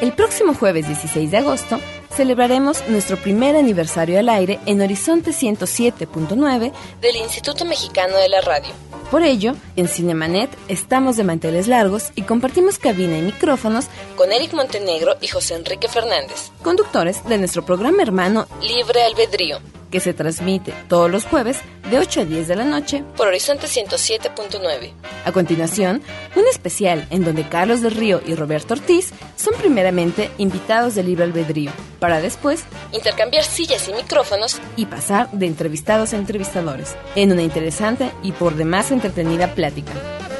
El próximo jueves 16 de agosto celebraremos nuestro primer aniversario al aire en Horizonte 107.9 del Instituto Mexicano de la Radio. Por ello, en Cinemanet estamos de manteles largos y compartimos cabina y micrófonos con Eric Montenegro y José Enrique Fernández, conductores de nuestro programa hermano Libre Albedrío que se transmite todos los jueves de 8 a 10 de la noche por Horizonte 107.9. A continuación, un especial en donde Carlos del Río y Roberto Ortiz son primeramente invitados de Libre Albedrío, para después intercambiar sillas y micrófonos y pasar de entrevistados a entrevistadores, en una interesante y por demás entretenida plática.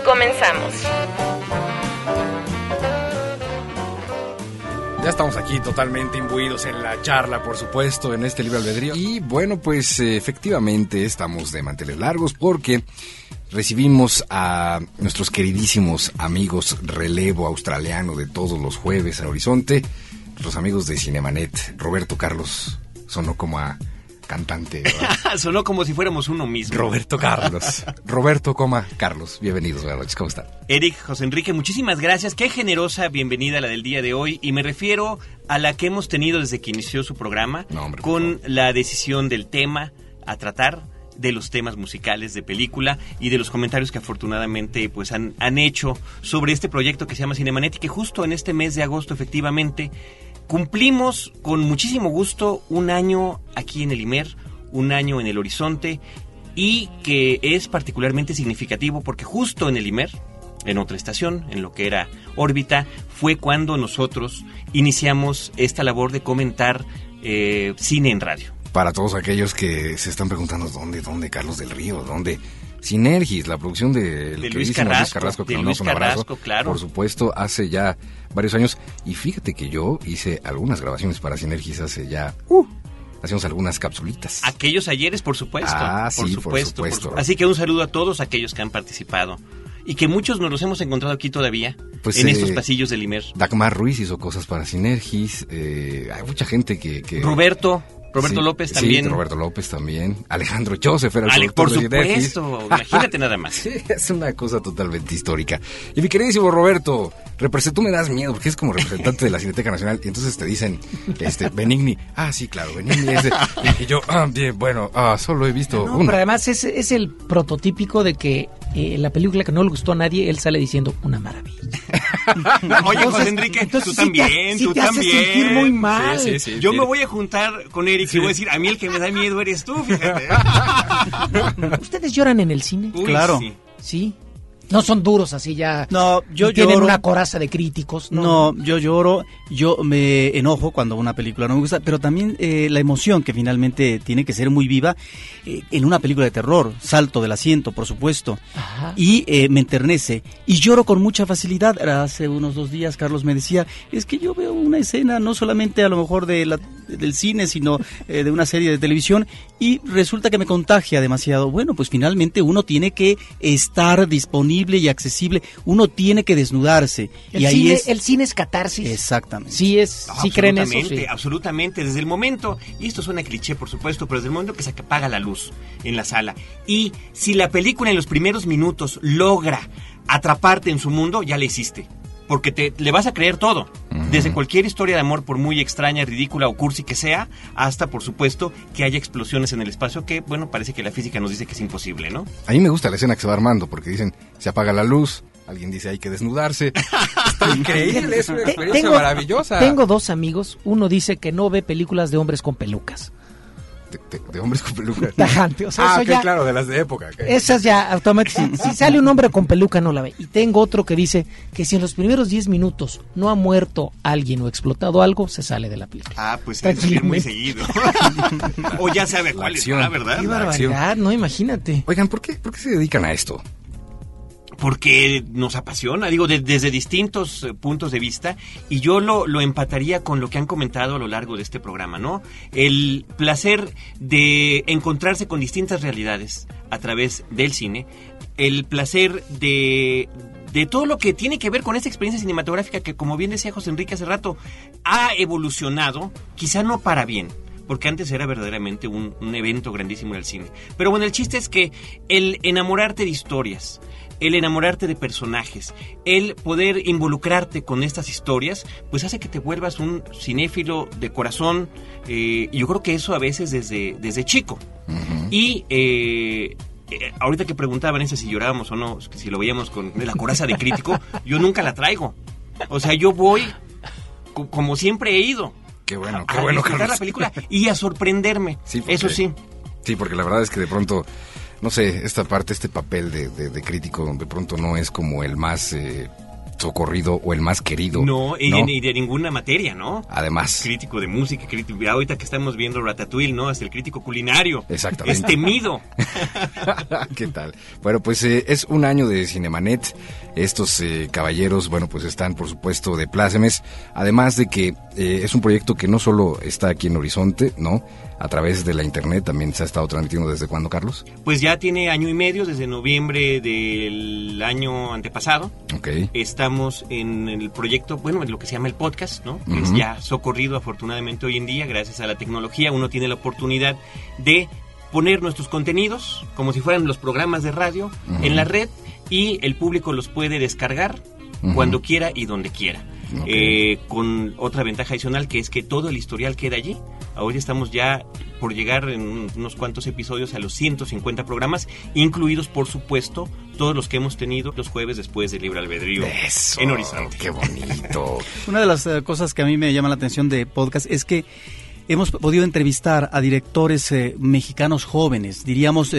Comenzamos. Ya estamos aquí totalmente imbuidos en la charla, por supuesto, en este libro albedrío. Y bueno, pues efectivamente estamos de manteles largos porque recibimos a nuestros queridísimos amigos relevo australiano de todos los jueves en Horizonte, los amigos de Cinemanet, Roberto Carlos, sonó como a cantante. Sonó como si fuéramos uno mismo. Roberto Carlos. Roberto, coma Carlos. Bienvenidos, buenas noches. ¿Cómo están? Eric, José Enrique, muchísimas gracias. Qué generosa bienvenida la del día de hoy. Y me refiero a la que hemos tenido desde que inició su programa con la decisión del tema a tratar de los temas musicales de película y de los comentarios que afortunadamente pues han, han hecho sobre este proyecto que se llama Cinemanet y que justo en este mes de agosto efectivamente Cumplimos con muchísimo gusto un año aquí en el IMER, un año en el Horizonte y que es particularmente significativo porque justo en el IMER, en otra estación, en lo que era órbita, fue cuando nosotros iniciamos esta labor de comentar eh, cine en radio. Para todos aquellos que se están preguntando dónde, dónde Carlos del Río, dónde Sinergis, la producción de, Luis Carrasco, que Luis Carrasco, claro. Por supuesto, hace ya varios años. Y fíjate que yo hice algunas grabaciones para Sinergis hace ya... Uh, hacíamos algunas capsulitas. Aquellos ayeres, por supuesto. Ah, sí, por supuesto. Así que un saludo a todos aquellos que han participado. Y que muchos nos los hemos encontrado aquí todavía, pues, en estos eh, pasillos del Imer. Dagmar Ruiz hizo cosas para Sinergis. Eh, hay mucha gente que... que... Roberto. Roberto López también. Sí, Roberto López también. Alejandro Joseph era el Ale, Por supuesto, imagínate nada más. Sí, es una cosa totalmente histórica. Y mi queridísimo Roberto, tú me das miedo porque es como representante de la Cineteca Nacional y entonces te dicen, este, Benigni, ah, sí, claro, Benigni es y, yo, ah, bien, bueno, ah, solo he visto no, Pero además es, es el prototípico de que eh, la película que no le gustó a nadie, él sale diciendo una maravilla. Oye, José Enrique, tú también, tú también. muy mal. yo me voy a juntar con Eric y voy a decir, a mí el que me da miedo eres tú, fíjate. ¿Ustedes lloran en el cine? claro. Sí. No son duros así ya. No, yo tienen una coraza de críticos. No, yo lloro, yo me enojo cuando una película no me gusta, pero también eh, la emoción que finalmente tiene que ser muy viva eh, en una película de terror. Salto del asiento, por supuesto. Y eh, me enternece. Y lloro con mucha facilidad. Hace unos dos días Carlos me decía, es que yo veo una escena no solamente a lo mejor de la, del cine, sino de una serie de televisión y resulta que me contagia demasiado. Bueno, pues finalmente uno tiene que estar disponible y accesible, uno tiene que desnudarse. El, y ahí cine, es... el cine es catarsis. Exactamente. Sí, es, sí creen eso. Sí. Absolutamente, desde el momento, y esto suena cliché por supuesto, pero desde el momento que se apaga la luz en la sala, y si la película en los primeros minutos logra atraparte en su mundo, ya la hiciste porque te, le vas a creer todo. Desde cualquier historia de amor, por muy extraña, ridícula o cursi que sea, hasta, por supuesto, que haya explosiones en el espacio, que, bueno, parece que la física nos dice que es imposible, ¿no? A mí me gusta la escena que se va armando, porque dicen, se apaga la luz, alguien dice hay que desnudarse. Está increíble, es una experiencia maravillosa. Tengo dos amigos, uno dice que no ve películas de hombres con pelucas de, hombres con peluca. Tajante, o sea, ah, claro, de las de época. Esas ya automáticamente. Si, sale un hombre con peluca, no la ve. Y tengo otro que dice que si en los primeros 10 minutos no ha muerto alguien o explotado algo, se sale de la película. Ah, pues es muy seguido. o ya sabe cuál es, la ¿verdad? Qué barbaridad, no, imagínate. Oigan, ¿por qué, ¿por qué se dedican a esto? Porque nos apasiona, digo, desde distintos eh, puntos de vista, y yo lo, lo empataría con lo que han comentado a lo largo de este programa, ¿no? El placer de encontrarse con distintas realidades a través del cine, el placer de, de todo lo que tiene que ver con esta experiencia cinematográfica que, como bien decía José Enrique hace rato, ha evolucionado, quizá no para bien, porque antes era verdaderamente un, un, evento grandísimo en el cine. Pero bueno, el chiste es que el enamorarte de historias, el enamorarte de personajes, el poder involucrarte con estas historias, pues hace que te vuelvas un cinéfilo de corazón. Eh, y yo creo que eso a veces desde, desde chico. Y eh, eh, ahorita que preguntaban ese si llorábamos o no, si lo veíamos con la coraza de crítico, yo nunca la traigo. O sea, yo voy como siempre he ido. Qué bueno, qué a bueno, la película y a sorprenderme. eso sí. Sí, porque la verdad es que de pronto no sé, esta parte, este papel de, de, crítico, donde pronto no es como el más eh, socorrido o el más querido. No, y, De, ninguna materia, ¿no? Además. Crítico de música, crítico. Ahorita que estamos viendo Ratatouille, ¿no? Hasta el crítico culinario. Exactamente. Es temido. ¿Qué tal? Bueno, pues eh, es un año de Cinemanet. Estos eh, caballeros, bueno, pues están por supuesto de plácemes. Además de que eh, es un proyecto que no solo está aquí en Horizonte, ¿no? A través de la internet. También se ha estado transmitiendo desde cuándo, Carlos? Pues ya tiene año y medio, desde noviembre del año antepasado. Ok. Estamos en el proyecto, bueno, en lo que se llama el podcast, ¿no? Que es ya socorrido afortunadamente hoy en día, gracias a la tecnología. Uno tiene la oportunidad de poner nuestros contenidos como si fueran los programas de radio en la red y el público los puede descargar cuando quiera y donde quiera. Eh, con otra ventaja adicional que es que todo el historial queda allí. Hoy estamos ya por llegar en unos cuantos episodios a los 150 programas, incluidos por supuesto todos los que hemos tenido los jueves después del Libre Albedrío en Horizonte. ¡Qué bonito! Una de las eh, cosas que a mí me llama la atención de podcast es que hemos podido entrevistar a directores eh, mexicanos jóvenes, diríamos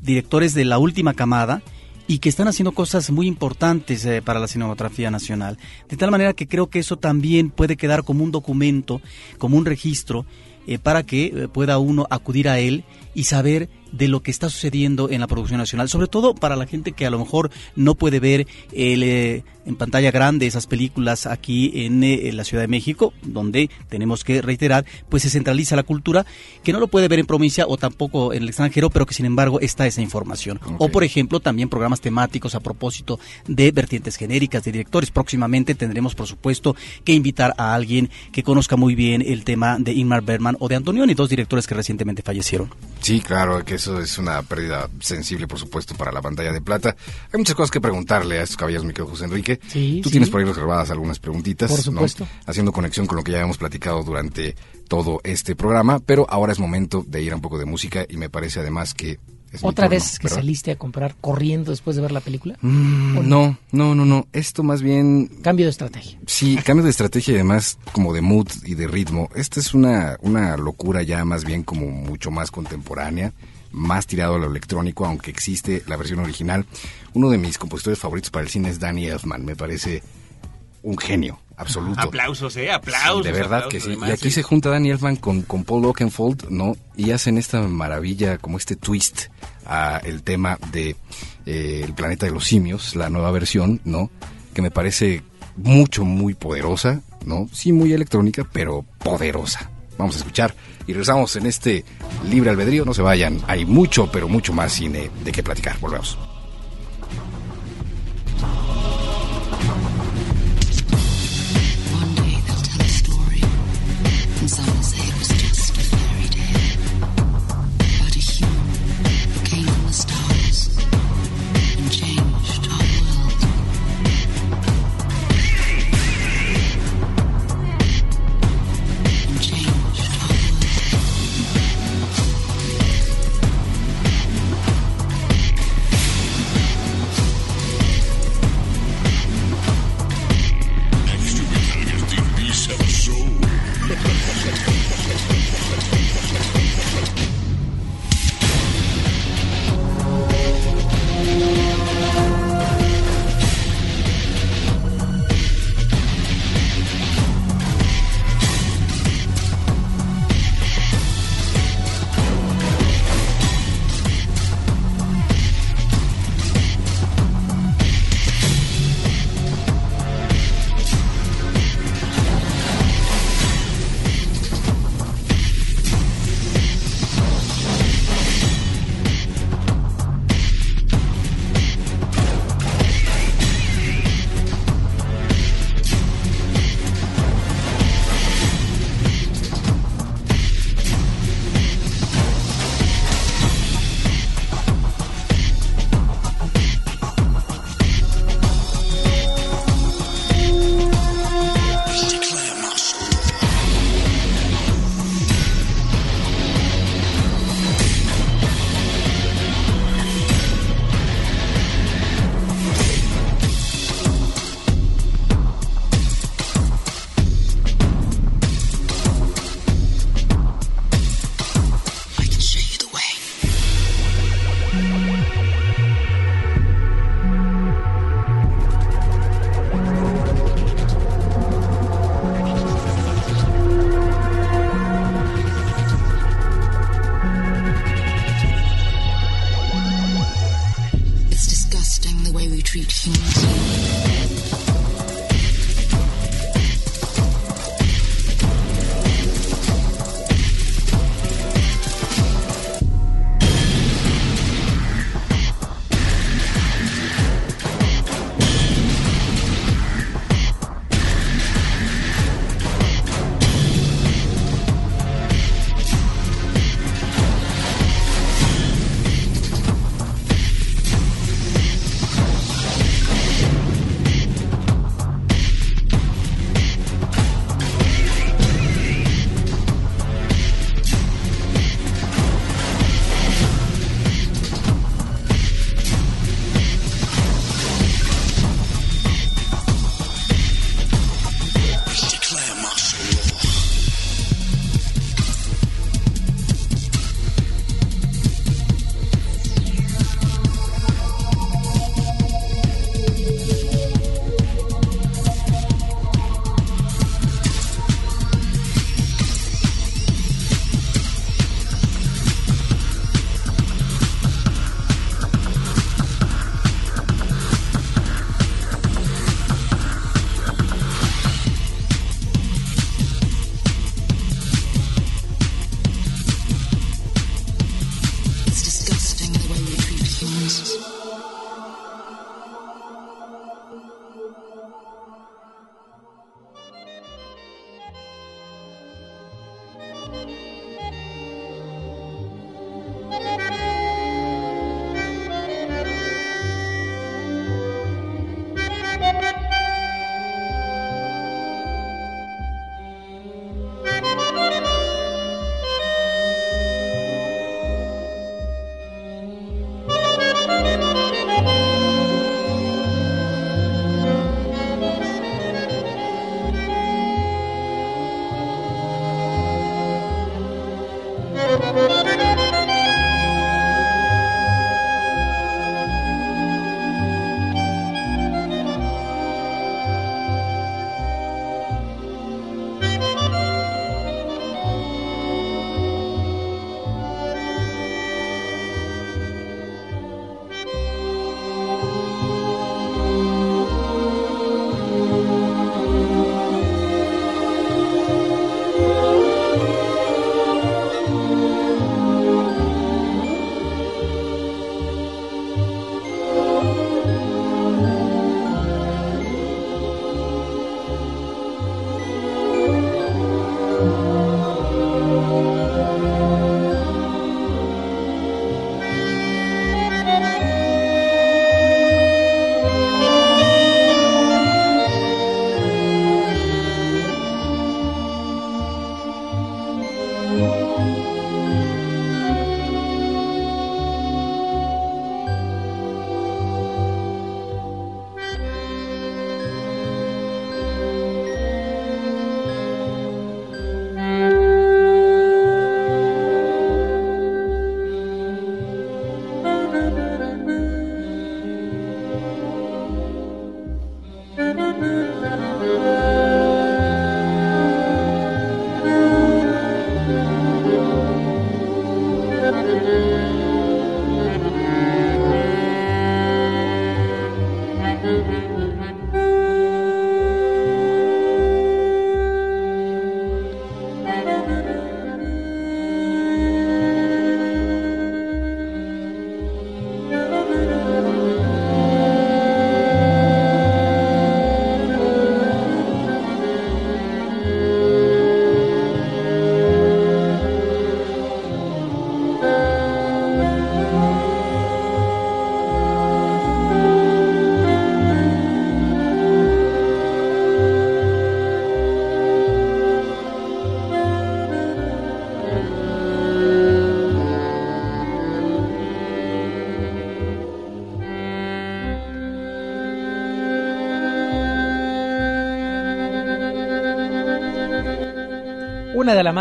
directores de la última camada, y que están haciendo cosas muy importantes eh, para la cinematografía nacional. De tal manera que creo que eso también puede quedar como un documento, como un registro, eh, para que eh, pueda uno acudir a él y saber de lo que está sucediendo en la producción nacional, sobre todo para la gente que a lo mejor no puede ver el, eh, en pantalla grande esas películas aquí en, eh, la Ciudad de México, donde tenemos que reiterar, pues se centraliza la cultura, que no lo puede ver en provincia o tampoco en el extranjero, pero que sin embargo está esa información. O por ejemplo, también programas temáticos a propósito de vertientes genéricas de directores. Próximamente tendremos, por supuesto, que invitar a alguien que conozca muy bien el tema de Ingmar Bergman o de Antonioni, dos directores que recientemente fallecieron. Sí, claro, que eso es una pérdida sensible, por supuesto, para la pantalla de plata. Hay muchas cosas que preguntarle a estos caballeros, mi querido José Enrique. Sí, Tú tienes por ahí reservadas algunas preguntitas. Por supuesto. Haciendo conexión con lo que ya hemos platicado durante todo este programa, pero ahora es momento de ir a un poco de música y me parece además que ¿Otra vez que saliste a comprar corriendo después de ver la película? Mm, no, no, no, no. Esto más bien... Cambio de estrategia. Sí, cambio de estrategia y además como de mood y de ritmo. Esta es una, una locura ya más bien como mucho más contemporánea, más tirado a lo electrónico, aunque existe la versión original. Uno de mis compositores favoritos para el cine es Danny Elfman. Me parece un genio absoluto. Aplausos, ¿eh? Aplausos. de verdad que sí. y aquí se junta Danny Elfman con, con Paul Oakenfold, ¿no? Y hacen esta maravilla, como este twist a el tema de eh, El planeta de los simios, la nueva versión, ¿no? Que me parece mucho, muy poderosa, ¿no? Sí, muy electrónica, pero poderosa. Vamos a escuchar y regresamos en este libre albedrío. No se vayan, hay mucho, pero mucho más cine de qué platicar. Volvemos.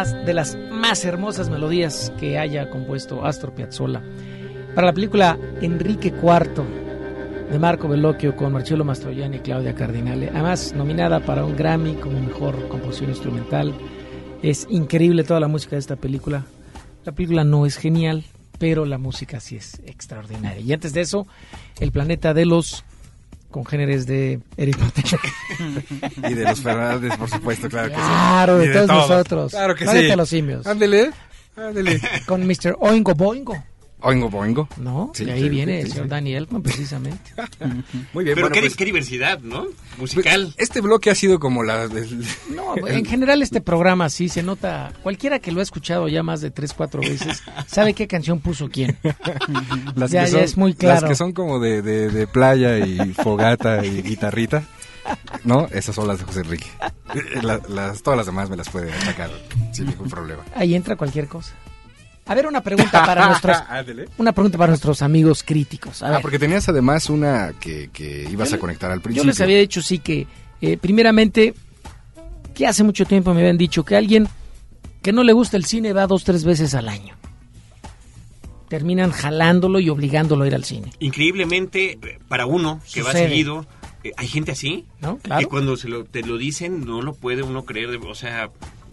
De las más hermosas melodías que haya compuesto Astor Piazzolla. Para la película Enrique IV de Marco Bellocchio con Marcello Mastroianni y Claudia Cardinale, además nominada para un Grammy como mejor composición instrumental. Es increíble toda la música de esta película. La película no es genial, pero la música sí es extraordinaria. Y antes de eso, El planeta de los congéneres de Eric Montenegro. Y de los Fernández, por supuesto, claro que sí. Claro, de Y todos todos. nosotros. Claro que sí. a los simios. Ándele, ándele. Con Mr. Oingo Boingo, Oingo boingo. ¿no? Sí, de ahí sí, viene sí, el señor Danny Elfman, precisamente. Muy bien, Pero bueno, qué, pues, qué diversidad, ¿no? pues, Musical. este bloque ha sido como la... No, en general este programa sí se nota, cualquiera que lo ha escuchado ya más de tres, cuatro veces, sabe qué canción puso quién. las Ya- que ya son, es muy claro. Las que son como de, de, de playa y fogata y guitarrita. ¿No? Esas son las de José Enrique. Las, todas las demás me las puede atacar sin ningún problema. Ahí entra cualquier cosa. A ver, una pregunta para nuestros, Ándele. una pregunta para nuestros amigos críticos. A Ah, ver, porque tenías además una que, que ibas Yo a conectar al yo principio. les había dicho sí que, eh, primeramente, que hace mucho tiempo me habían dicho que alguien que no le gusta el cine va dos, tres veces al año. Terminan jalándolo y obligándolo a ir al cine. Increíblemente, eh, para uno que va seguido, hay gente así. ¿No? Claro. Que cuando se lo, te lo dicen, no lo puede uno creer. de- O sea,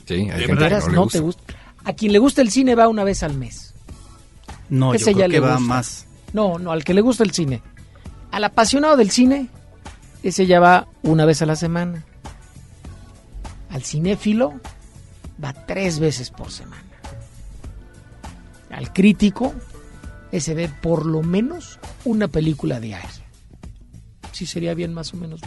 Sí, hay De gente ¿De que veras no le no gusta. te gusta? A quien le gusta el cine va una vez al mes. No, Ese yo ya creo le que va gusta. más. No, no, al que le gusta el cine. Al apasionado del cine, ese ya va una vez a la semana. Al cinéfilo, va tres veces por semana. Al crítico, ese ve por lo menos una película diaria. Sí sería bien más o menos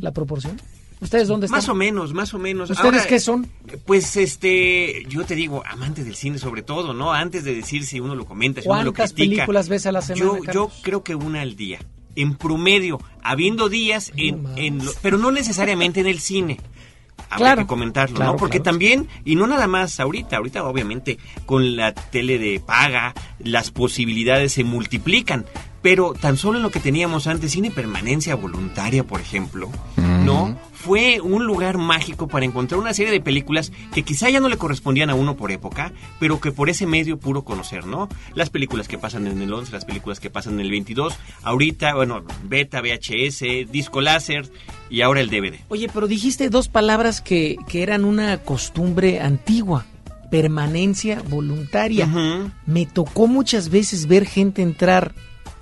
la, proporción. ¿Ustedes dónde están? más o menos, más o menos. ¿Ustedes Ahora, qué son? Pues este, yo te digo, amante del cine sobre todo, ¿no? Antes de decir si uno lo comenta, si uno lo ¿Cuántas critica. películas ves a la semana, Yo, yo creo que una al día. En promedio, habiendo días, Ay, en, no más. en lo- pero no necesariamente en el cine. Habrá Claro, que comentarlo, claro, ¿no? Porque claro. también, y no nada más ahorita, ahorita obviamente con la tele de paga, las posibilidades se multiplican, pero tan solo en lo que teníamos antes, cine permanencia voluntaria, por ejemplo, ¿no? Fue un lugar mágico para encontrar una serie de películas que quizá ya no le correspondían a uno por época, pero que por ese medio puro conocer, ¿no? Las películas que pasan en el 11, las películas que pasan en el 22, ahorita, bueno, beta, VHS, disco láser y ahora el DVD. Oye, pero dijiste dos palabras que, que eran una costumbre antigua. Permanencia voluntaria. Me tocó muchas veces ver gente entrar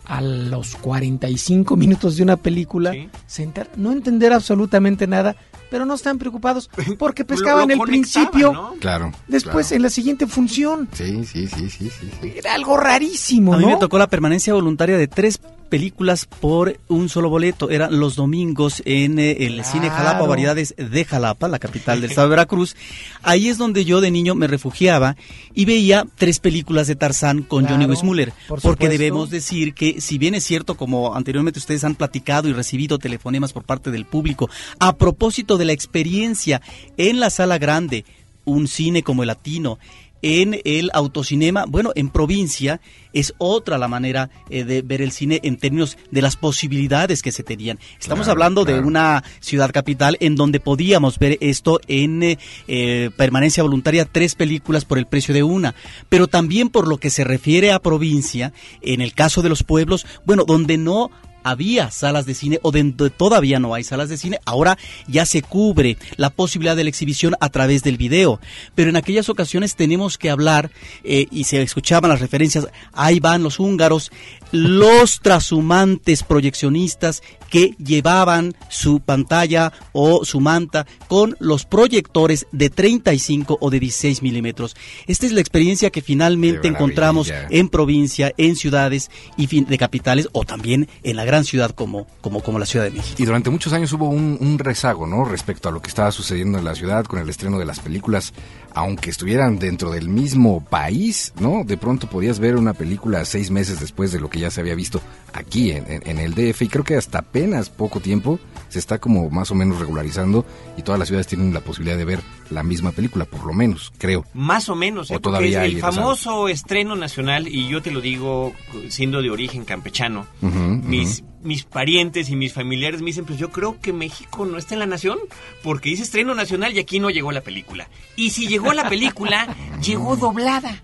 a los 45 minutos de una película, Sí. sentar, no entender absolutamente nada, pero no están preocupados porque pescaban el principio, ¿no? Claro. después claro. en la siguiente función. Sí, sí, sí, sí, sí. sí. Era algo rarísimo, A mí ¿no? me tocó la permanencia voluntaria de tres películas por un solo boleto. Eran los domingos en eh, el Claro. cine Jalapa Variedades de Jalapa, la capital del estado de Veracruz. Ahí es donde yo de niño me refugiaba y veía tres películas de Tarzán con Claro, Johnny Weissmuller. por Porque debemos decir que si bien es cierto, como anteriormente ustedes han platicado y recibido telefonemas por parte del público, a propósito de la experiencia en la sala grande, un cine como el latino, en el autocinema, bueno, en provincia es otra la manera eh, de ver el cine en términos de las posibilidades que se tenían. Estamos Claro, hablando de una ciudad capital en donde podíamos ver esto en eh, eh, permanencia voluntaria, tres películas por el precio de una, pero también por lo que se refiere a provincia, en el caso de los pueblos, bueno, donde no había salas de cine o donde todavía no hay salas de cine, ahora ya se cubre la posibilidad de la exhibición a través del video. Pero en aquellas ocasiones tenemos que hablar, eh, y se escuchaban las referencias, ahí van los húngaros, los trashumantes proyeccionistas que llevaban su pantalla o su manta con los proyectores de 35 o de 16 milímetros. Esta es la experiencia que finalmente encontramos en provincia, en ciudades y de capitales o también en la gran ciudad como, como, como la Ciudad de México. Y durante muchos años hubo un, rezago, ¿no? Respecto a lo que estaba sucediendo en la ciudad con el estreno de las películas, aunque estuvieran dentro del mismo país, ¿no? De pronto podías ver una película seis meses después de lo que ya se había visto aquí en el DF y creo que hasta apenas poco tiempo se está como más o menos regularizando y todas las ciudades tienen la posibilidad de ver la misma película, por lo menos, creo. Más o menos, ¿eh? O porque todavía el famoso estreno nacional, y yo te lo digo siendo de origen campechano, mis, mis parientes y mis familiares me dicen, pues yo creo que México no está en la nación, porque dice estreno nacional y aquí no llegó la película. Y si llegó la película, llegó doblada.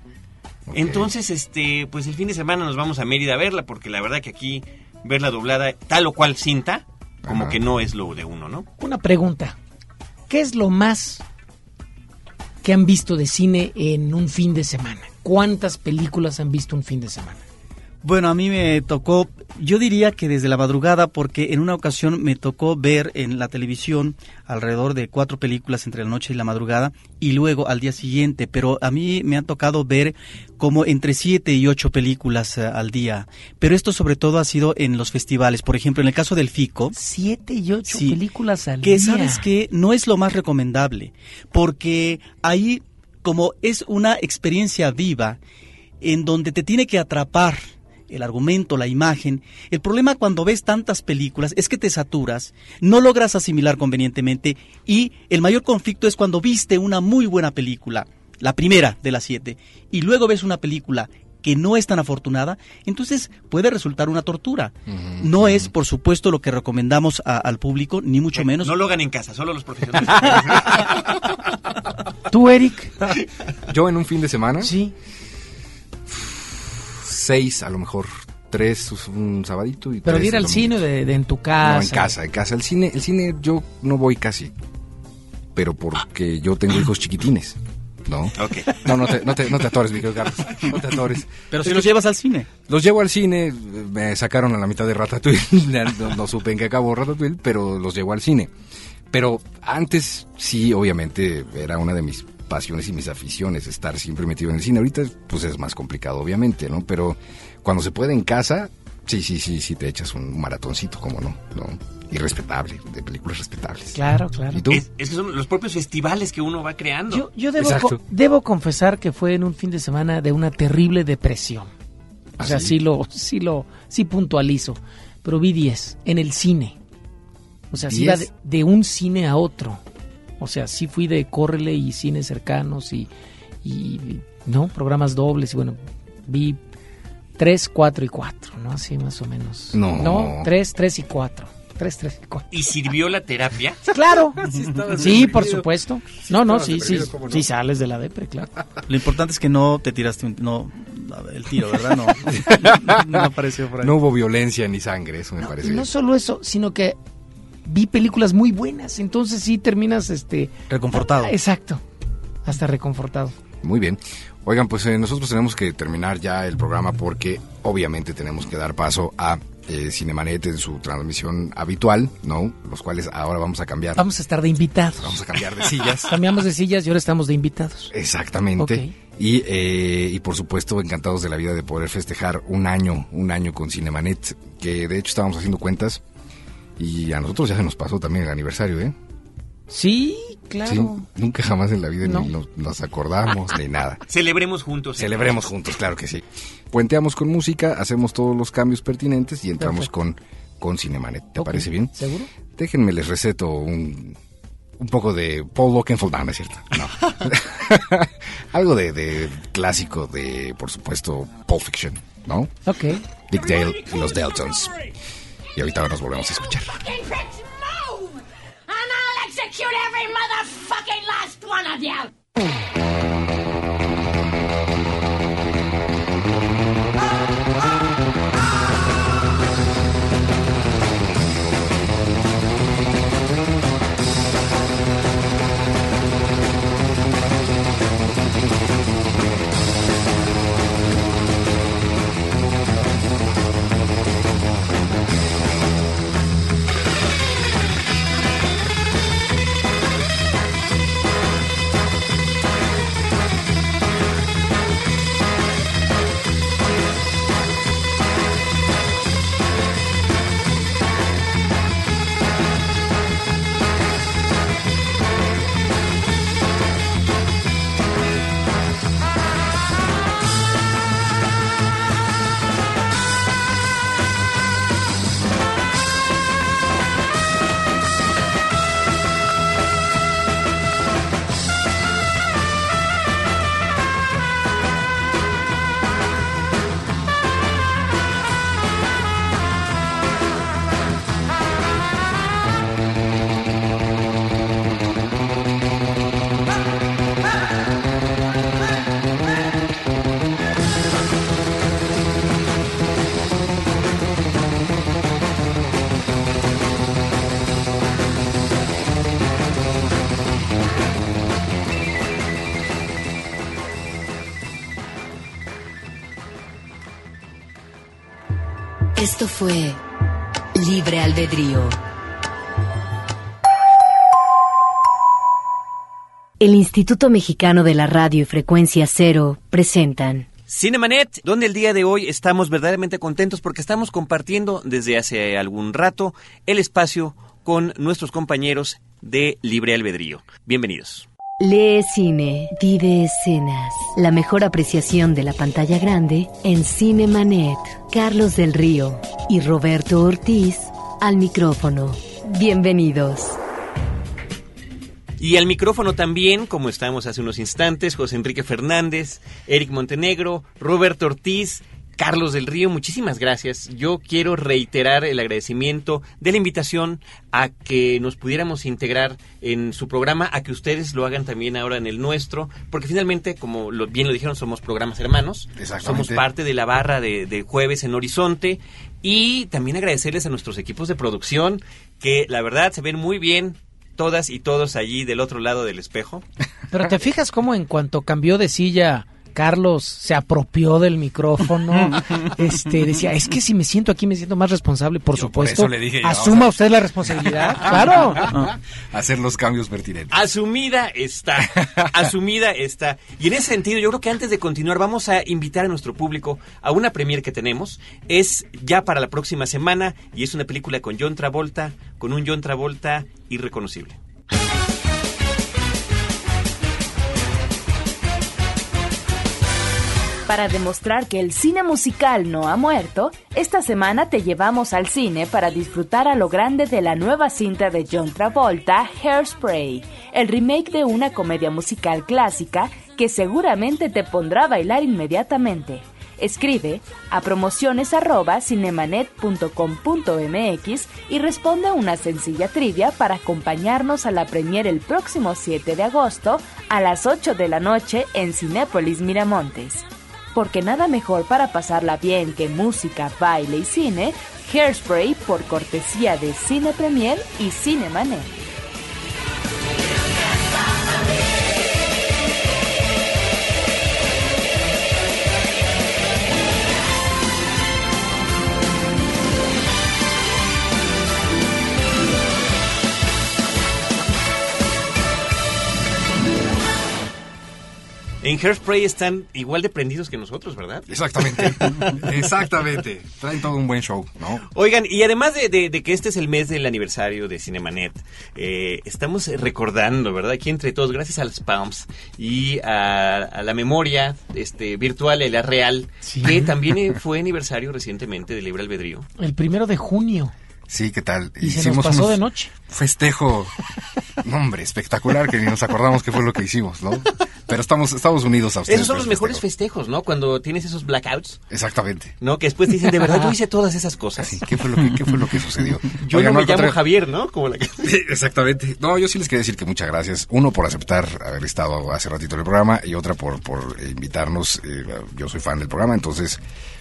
Ok. Entonces, este, pues el fin de semana nos vamos a Mérida a verla, porque la verdad que aquí verla doblada, tal o cual cinta, como Ajá. que no es lo de uno, ¿no? Una pregunta. ¿Qué es lo más que han visto de cine en un fin de semana? ¿Cuántas películas han visto un fin de semana? Bueno, a mí me tocó, yo diría que desde la madrugada, porque en una ocasión me tocó ver en la televisión alrededor de cuatro películas entre la noche y la madrugada, y luego al día siguiente, pero a mí me ha tocado ver como entre siete y ocho películas eh, al día. Pero esto sobre todo ha sido en los festivales. Por ejemplo, en el caso del FICO, Siete y ocho Sí. películas al que día. sabes que no es lo más recomendable, porque ahí como es una experiencia viva en donde te tiene que atrapar el argumento, la imagen. El problema cuando ves tantas películas es que te saturas, no logras asimilar convenientemente y el mayor conflicto es cuando viste una muy buena película, la primera de las siete, y luego ves una película que no es tan afortunada, entonces puede resultar una tortura. No es, por supuesto, lo que recomendamos a- al público, ni mucho menos. No lo hagan en casa, solo los profesionales. ¿Tú, Eric? Yo en un fin de semana, Sí. Seis a lo mejor, tres un sabadito y Pero tres de ir al cine de, de en tu casa. No, en casa, en casa. El cine, el cine yo no voy casi, pero porque yo tengo hijos chiquitines, ¿no? Ok. No, no te, no te, no te atores, mi querido Carlos, no te atores. Pero si los llevas al cine. Los llevo al cine, me sacaron a la mitad de Ratatouille, no, no supe en qué acabó Ratatouille, pero los llevo al cine. Pero antes sí, obviamente, era una de mis pasiones y mis aficiones, estar siempre metido en el cine. Ahorita, pues es más complicado, obviamente, ¿no? Pero cuando se puede en casa, sí, sí, sí, sí te echas un maratoncito, como no, ¿no? Y respetable, de películas respetables. Claro, claro. ¿Y tú? Es, es que son los propios festivales que uno va creando. Yo, yo debo, co- debo confesar que fue en un fin de semana de una terrible depresión. O ¿Ah, sea, sí? sí lo, sí lo, sí puntualizo. Pero vi 10 en el cine. O sea, sí iba de, ¿Diez? de un cine a otro. O sea, sí fui de córrele y cines cercanos y, y no, programas dobles y bueno, vi 3, 4 y 4, ¿no? Así más o menos. No. No, 3, 3 y 4. 3, 3 y 4. ¿Y sirvió la terapia? Claro. Sí, por supuesto. No, no, sí, sí. deprimido, ¿cómo no? Sí sales de la depre, claro. Lo importante es que no te tiraste un- no el tiro, ¿verdad? No, no apareció por ahí. No hubo violencia ni sangre, eso me No, parece no solo eso, sino que vi películas muy buenas, entonces sí terminas este Reconfortado. Exacto. Hasta reconfortado. Muy bien. Oigan, pues eh, nosotros tenemos que terminar ya el programa porque obviamente tenemos que dar paso a eh, Cinemanet en su transmisión habitual, ¿no? Los cuales ahora vamos a cambiar. Vamos a estar de invitados. Vamos a cambiar de sillas. Cambiamos de sillas y ahora estamos de invitados. Exactamente. Y, eh, y por supuesto, encantados de la vida de poder festejar un año, un año con Cinemanet, que de hecho estábamos haciendo cuentas y a nosotros ya se nos pasó también el aniversario, ¿eh? Sí, claro. Sí, nunca jamás en la vida No. ni nos, nos acordamos ni nada. Celebremos juntos. Celebremos juntos, claro que sí. Puenteamos con música, hacemos todos los cambios pertinentes y entramos con, con Cinemanet. ¿Te parece bien? ¿Seguro? Déjenme les receto un, un poco de Paul Oakenfold, no, no es cierto. No. Algo de, de clásico de, por supuesto, Pulp Fiction, ¿no? Ok. Dick Dale y los Deltons. Y ahorita nos volvemos a escuchar. execute every motherfucking last one of you! Esto fue Libre Albedrío. El Instituto Mexicano de la Radio y Frecuencia Cero presentan Cinemanet, donde el día de hoy estamos verdaderamente contentos porque estamos compartiendo desde hace algún rato el espacio con nuestros compañeros de Libre Albedrío. Bienvenidos. Lee cine, vive escenas. La mejor apreciación de la pantalla grande en Cinemanet. Carlos del Río y Roberto Ortiz al micrófono. Bienvenidos. Y al micrófono también, como estamos hace unos instantes, José Enrique Fernández, Eric Montenegro, Roberto Ortiz, Carlos del Río, muchísimas gracias. Yo quiero reiterar el agradecimiento de la invitación a que nos pudiéramos integrar en su programa, a que ustedes lo hagan también ahora en el nuestro, porque finalmente, como lo, bien lo dijeron, somos programas hermanos, somos parte de la barra de, de jueves en Horizonte y también agradecerles a nuestros equipos de producción que la verdad se ven muy bien todas y todos allí del otro lado del espejo. Pero te fijas cómo en cuanto cambió de silla Carlos se apropió del micrófono, este decía, es que si me siento aquí me siento más responsable, por supuesto. asuma usted la responsabilidad, claro. Hacer los cambios pertinentes. Asumida está, asumida está. Y en ese sentido, yo creo que antes de continuar vamos a invitar a nuestro público a una premier que tenemos. Es ya para la próxima semana y es una película con John Travolta, con un John Travolta irreconocible. Para demostrar que el cine musical no ha muerto, esta semana te llevamos al cine para disfrutar a lo grande de la nueva cinta de John Travolta, Hairspray, el remake de una comedia musical clásica que seguramente te pondrá a bailar inmediatamente. Escribe a promociones@cinemanet.com.mx y responde una sencilla trivia para acompañarnos a la premier el próximo 7 de agosto a las 8 de la noche en Cinépolis Miramontes porque nada mejor para pasarla bien que música, baile y cine, Hairspray por cortesía de Cine Premier y Cinemanet. En Hairspray están igual de prendidos que nosotros, ¿verdad? Exactamente, exactamente. Traen todo un buen show, ¿no? Oigan, y además de, que este es el mes del aniversario de Cinemanet, eh, estamos recordando, ¿verdad? Aquí entre todos, gracias a las PAMS y a, la memoria este, virtual y la real, que también fue aniversario recientemente de Libre Albedrío. El primero de junio. Sí, ¿qué tal? Y se nos pasó de noche. Festejo, hombre, espectacular, que ni nos acordamos qué fue lo que hicimos, ¿no? Pero estamos, estamos unidos a ustedes. Esos son los mejores festejos, ¿no? Cuando tienes esos blackouts. Exactamente. ¿No? Que después te dicen, de verdad, yo hice todas esas cosas. ¿qué fue lo que, qué fue lo que sucedió? Yo no me llamo Javier, ¿no? Como la Exactamente. No, yo sí les quería decir que muchas gracias. Uno, por aceptar haber estado hace ratito en el programa y otra por, por invitarnos. Eh, yo soy fan del programa, entonces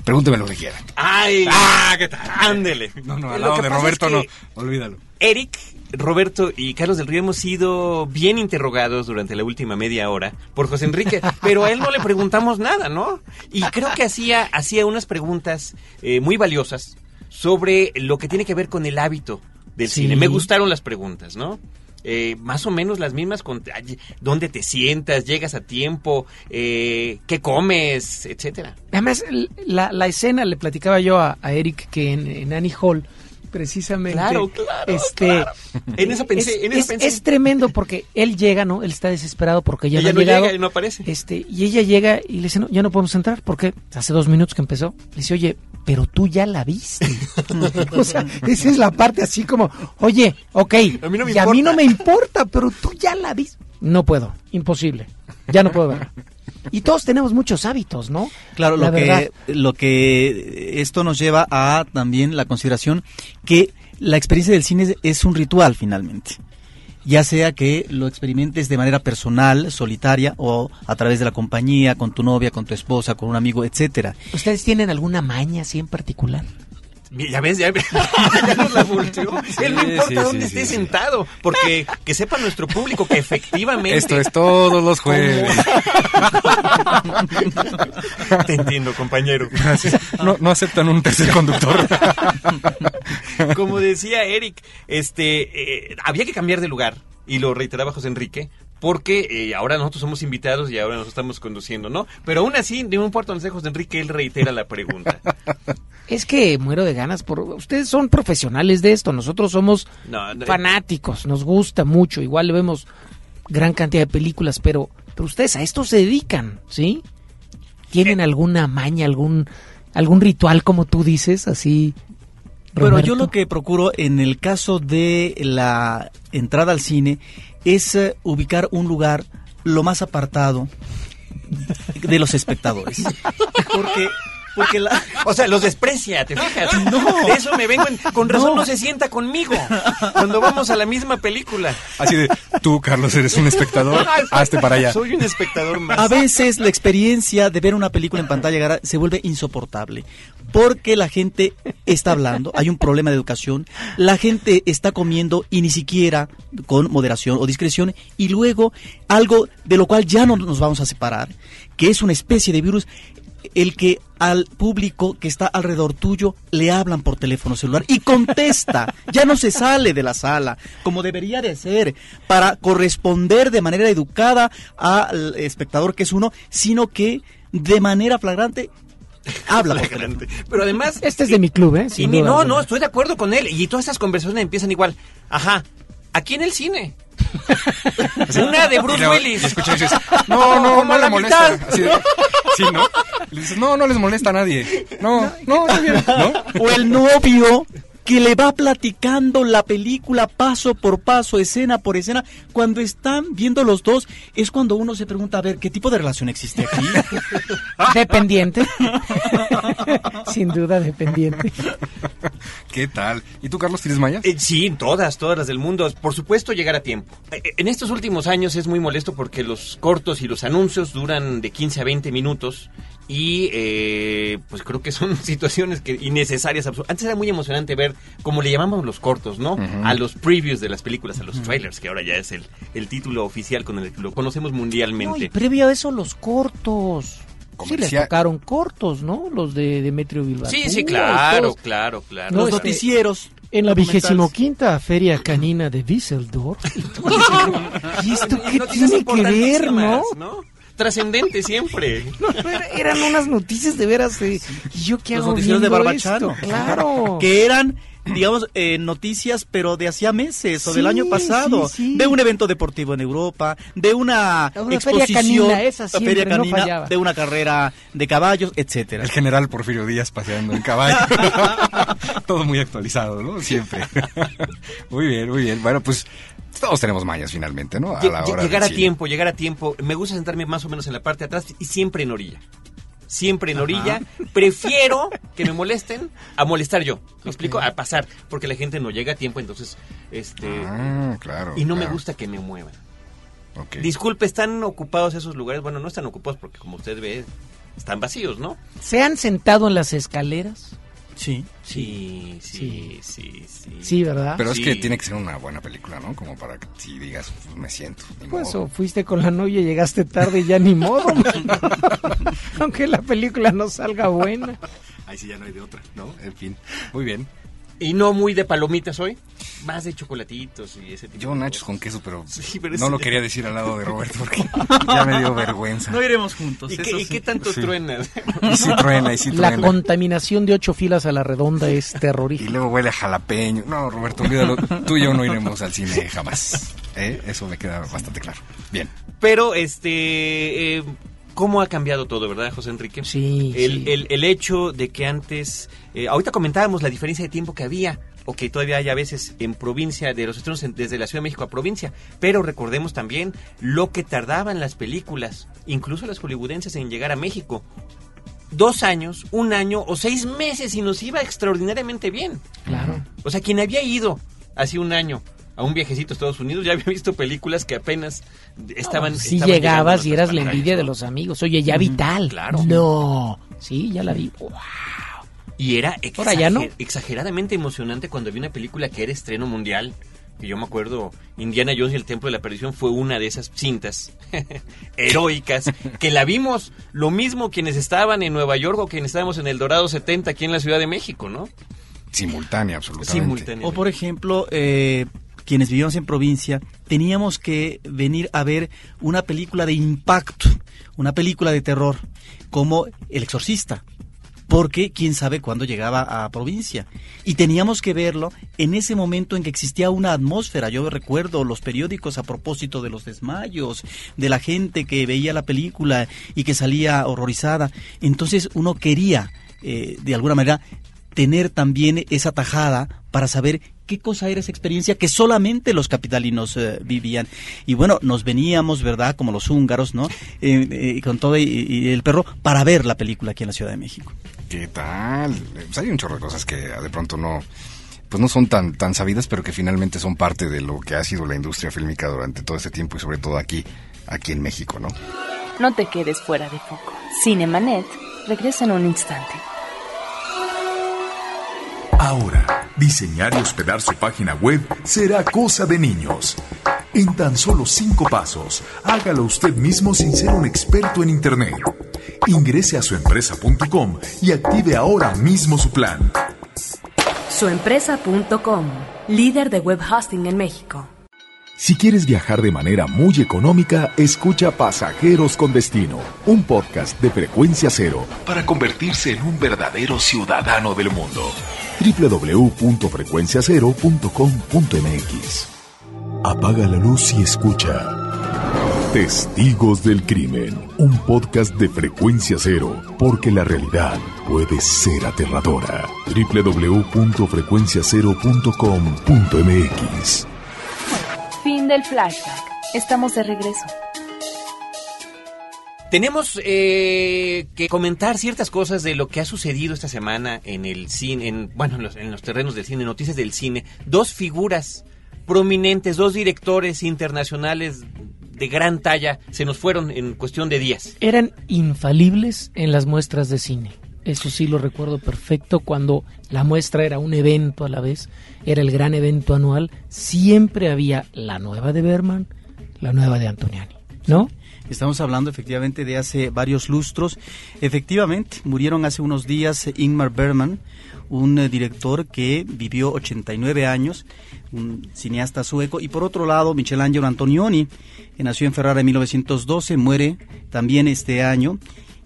pregúnteme lo que quieran. ¡Ay! ¡Ah! ¿Qué tal? Ándele. No, no, al lado de Roberto no. Olvídalo. Eric, Roberto y Carlos del Río hemos sido bien interrogados durante la última media hora por José Enrique, pero a él no le preguntamos nada, ¿no? Y creo que hacía, hacía unas preguntas eh, muy valiosas sobre lo que tiene que ver con el hábito del cine. Me gustaron las preguntas, ¿no? Eh, más o menos las mismas, con, dónde te sientas, llegas a tiempo, eh, qué comes, etcétera. Además, la, la, escena, le platicaba yo a, Eric que en, en Annie Hall precisamente. Claro, claro, este, En eso pensé, es, es, tremendo porque él llega, ¿no? Él está desesperado porque ella, no, ha llegado. Llega y no aparece. Este, y ella llega y le dice, no, ya no podemos entrar porque hace dos minutos que empezó. Le dice, oye, pero tú ya la viste. o sea, esa es la parte así como, oye, ok, a mí no me y a mí no me importa, pero tú ya la viste. No puedo, imposible. Ya no puedo verla. Y todos tenemos muchos hábitos, ¿no? Claro, lo que, lo que esto nos lleva a también la consideración que la experiencia del cine es un ritual finalmente. Ya sea que lo experimentes de manera personal, solitaria o a través de la compañía, con tu novia, con tu esposa, con un amigo, etcétera. ¿Ustedes tienen alguna maña así en particular? Ya ves, ya, ya nos la volteó. Él no importa sí, dónde sí, esté sentado, porque que sepa nuestro público que efectivamente... Esto es todos los jueves. Te entiendo, compañero. No, no aceptan un tercer conductor. Como decía Eric, este, eh, había que cambiar de lugar, y lo reiteraba José Enrique, porque eh, ahora nosotros somos invitados y ahora nos estamos conduciendo, ¿no? Pero aún así, de un puerto esté José Enrique, él reitera la pregunta. Es que muero de ganas por... Ustedes son profesionales de esto, nosotros somos No, no, fanáticos, nos gusta mucho, igual vemos gran cantidad de películas, pero, pero ustedes a esto se dedican, ¿sí? ¿Tienen alguna maña, algún, algún ritual, como tú dices, así? Bueno, Roberto? yo lo que procuro en el caso de la entrada al cine es eh, ubicar un lugar lo más apartado de los espectadores. Porque, porque la, O sea, los desprecia, ¿te fijas? No. De eso me vengo en- Con razón no. se sienta conmigo cuando vamos a la misma película. Así de, tú, Carlos, eres un espectador. Hazte para allá. Soy un espectador más. A veces la experiencia de ver una película en pantalla se vuelve insoportable porque la gente está hablando, hay un problema de educación, la gente está comiendo y ni siquiera con moderación o discreción y luego algo de lo cual ya no nos vamos a separar, que es una especie de virus el que al público que está alrededor tuyo le hablan por teléfono celular y contesta, ya no se sale de la sala, como debería de ser, para corresponder de manera educada al espectador que es uno, sino que de manera flagrante habla por teléfono. Flagrante. Pero además... Este es de mi club, ¿eh? Y Sin ni- duda no, no, estoy de acuerdo con él. Y todas estas conversaciones empiezan igual. Ajá, aquí en el cine. Una de Bruce Y luego- Willis. y dices, no, no, no la le molesta. mitad. Así de, sí, ¿no? Le dices, no, no les molesta a nadie. No, no, está bien, ¿no? O el novio que le va platicando la película paso por paso, escena por escena. Cuando están viendo los dos, es cuando uno se pregunta, a ver, ¿qué tipo de relación existe aquí? Dependiente. Sin duda, dependiente. ¿Qué tal? ¿Y tú, Carlos, tienes mallas? Eh, sí, todas, todas las del mundo. Por supuesto, llegar a tiempo. Eh, eh, En estos últimos años es muy molesto porque los cortos y los anuncios duran de 15 a 20 minutos y eh, pues creo que son situaciones que innecesarias. Antes era muy emocionante ver, como le llamamos los cortos, ¿no? A los previews de las películas, a los trailers, que ahora ya es el, el título oficial con el que lo conocemos No, y mundialmente. previo a eso, los cortos. Sí, les tocaron cortos, ¿no? Los de Demetrio Bilbao. Sí, sí, claro, claro, claro. Los noticieros. En la vigésimo quinta feria canina de Düsseldorf. ¿Y esto qué tiene que ver, no? ¿no? Trascendente siempre. No, eran unas noticias de veras. eh, ¿Y yo qué Los hago noticieros de Barbachano. esto? Claro. Que eran, digamos, eh, noticias, pero de hacía meses o del año pasado. sí, sí. De un evento deportivo en Europa, de una, una feria exposición, canina, esa feria canina, de una carrera de caballos, etcétera. El general Porfirio Díaz paseando en caballo. Todo muy actualizado, ¿no? Siempre. muy bien, muy bien. Bueno, pues todos tenemos mañas finalmente, ¿no? A Lle- la lle- hora llegar a tiempo, llegar a tiempo. Me gusta sentarme más o menos en la parte de atrás y siempre en orilla. Siempre en orilla. Prefiero que me molesten a molestar yo. ¿Me explico? A pasar. Porque la gente no llega a tiempo, entonces. este Ah, claro. Y no me gusta que me muevan. Disculpe, ¿están ocupados esos lugares? Bueno, no están ocupados porque, como usted ve, están vacíos, ¿no? ¿Se han sentado en las escaleras? Sí. Sí, sí, sí, sí. Sí, ¿verdad? Pero Sí. es que tiene que ser una buena película, ¿no? Como para que si digas, pues, me siento. ni Pues modo. o fuiste con la novia y llegaste tarde y ya ni modo. Aunque la película no salga buena. Ahí sí ya no hay de otra, ¿no? En fin. Muy bien. ¿Y no muy de palomitas hoy? Más de chocolatitos y ese tipo Yo de nachos cosas. con queso, pero, Sí, pero no lo quería decir al lado de Roberto porque ya me dio vergüenza. No iremos juntos. ¿Y eso qué, y qué tanto Sí. truenas? Y sí truena, y sí La truena. contaminación de ocho filas a la redonda es Y terrorífica. luego huele a jalapeño. No, Roberto, olvídalo. Tú y yo no iremos al cine jamás. ¿Eh? Eso me queda bastante claro. Bien. Pero, este, eh, ¿cómo ha cambiado todo, verdad, José Enrique? Sí, El, sí. el, el hecho de que antes, eh, ahorita comentábamos la diferencia de tiempo que había, o que todavía hay a veces en provincia, de los estrenos en- desde la Ciudad de México a provincia, pero recordemos también lo que tardaban las películas, incluso las hollywoodenses, en llegar a México. Dos años, un año o seis meses y nos iba extraordinariamente bien. Claro. O sea, quien había ido hace un año a un viajecito a Estados Unidos ya había visto películas que apenas estaban. Si estaban llegando a llegabas y eras la envidia de ¿no? los amigos. Oye, ya vital. claro. No. Sí, ya la vi. Wow. Y era Ahora ya no. exager- exageradamente emocionante cuando había una película que era estreno mundial. Que yo me acuerdo, Indiana Jones y el Templo de la Perdición fue una de esas cintas heroicas que la vimos lo mismo quienes estaban en Nueva York o quienes estábamos en el Dorado 70 aquí en la Ciudad de México, ¿no? Simultánea, absolutamente. Simultáneamente. O por ejemplo, eh, quienes vivíamos en provincia, teníamos que venir a ver una película de impacto, una película de terror, como El Exorcista. Porque quién sabe cuándo llegaba a provincia. Y teníamos que verlo en ese momento en que existía una atmósfera. Yo recuerdo los periódicos a propósito de los desmayos, de la gente que veía la película y que salía horrorizada. Entonces uno quería, eh, de alguna manera, tener también esa tajada para saber qué cosa era esa experiencia que solamente los capitalinos eh, vivían. Y bueno, nos veníamos, ¿verdad? Como los húngaros, ¿no? Eh, eh, con todo y, y el perro para ver la película aquí en la Ciudad de México. ¿Qué tal? Pues hay un chorro de cosas que de pronto no, pues no son tan, tan sabidas, pero que finalmente son parte de lo que ha sido la industria fílmica durante todo este tiempo y sobre todo aquí, aquí en México, ¿no? No te quedes fuera de foco. Cinemanet regresa en un instante. Ahora, diseñar y hospedar su página web será cosa de niños. En tan solo cinco pasos, hágalo usted mismo sin ser un experto en Internet. Ingrese a suempresa.com y active ahora mismo su plan. Suempresa.com, líder de web hosting en México. Si quieres viajar de manera muy económica, escucha Pasajeros con Destino, un podcast de frecuencia cero para convertirse en un verdadero ciudadano del mundo. www.frecuenciacero.com.mx Apaga la luz y escucha. Testigos del Crimen, un podcast de frecuencia cero, porque la realidad puede ser aterradora. www.frecuenciacero.com.mx Fin del flashback. Estamos de regreso. Tenemos eh, que comentar ciertas cosas de lo que ha sucedido esta semana en el cine, en, bueno, en los, en los terrenos del cine, noticias del cine. Dos figuras prominentes, dos directores internacionales de gran talla se nos fueron en cuestión de días. Eran infalibles en las muestras de cine. Eso sí lo recuerdo perfecto cuando la muestra era un evento a la vez, era el gran evento anual, siempre había la nueva de Berman, la nueva de Antoniani, ¿no? Estamos hablando efectivamente de hace varios lustros. Efectivamente, murieron hace unos días Ingmar Bergman, un eh, director que vivió 89 años, un cineasta sueco, y por otro lado Michelangelo Antonioni, que nació en Ferrara en 1912, muere también este año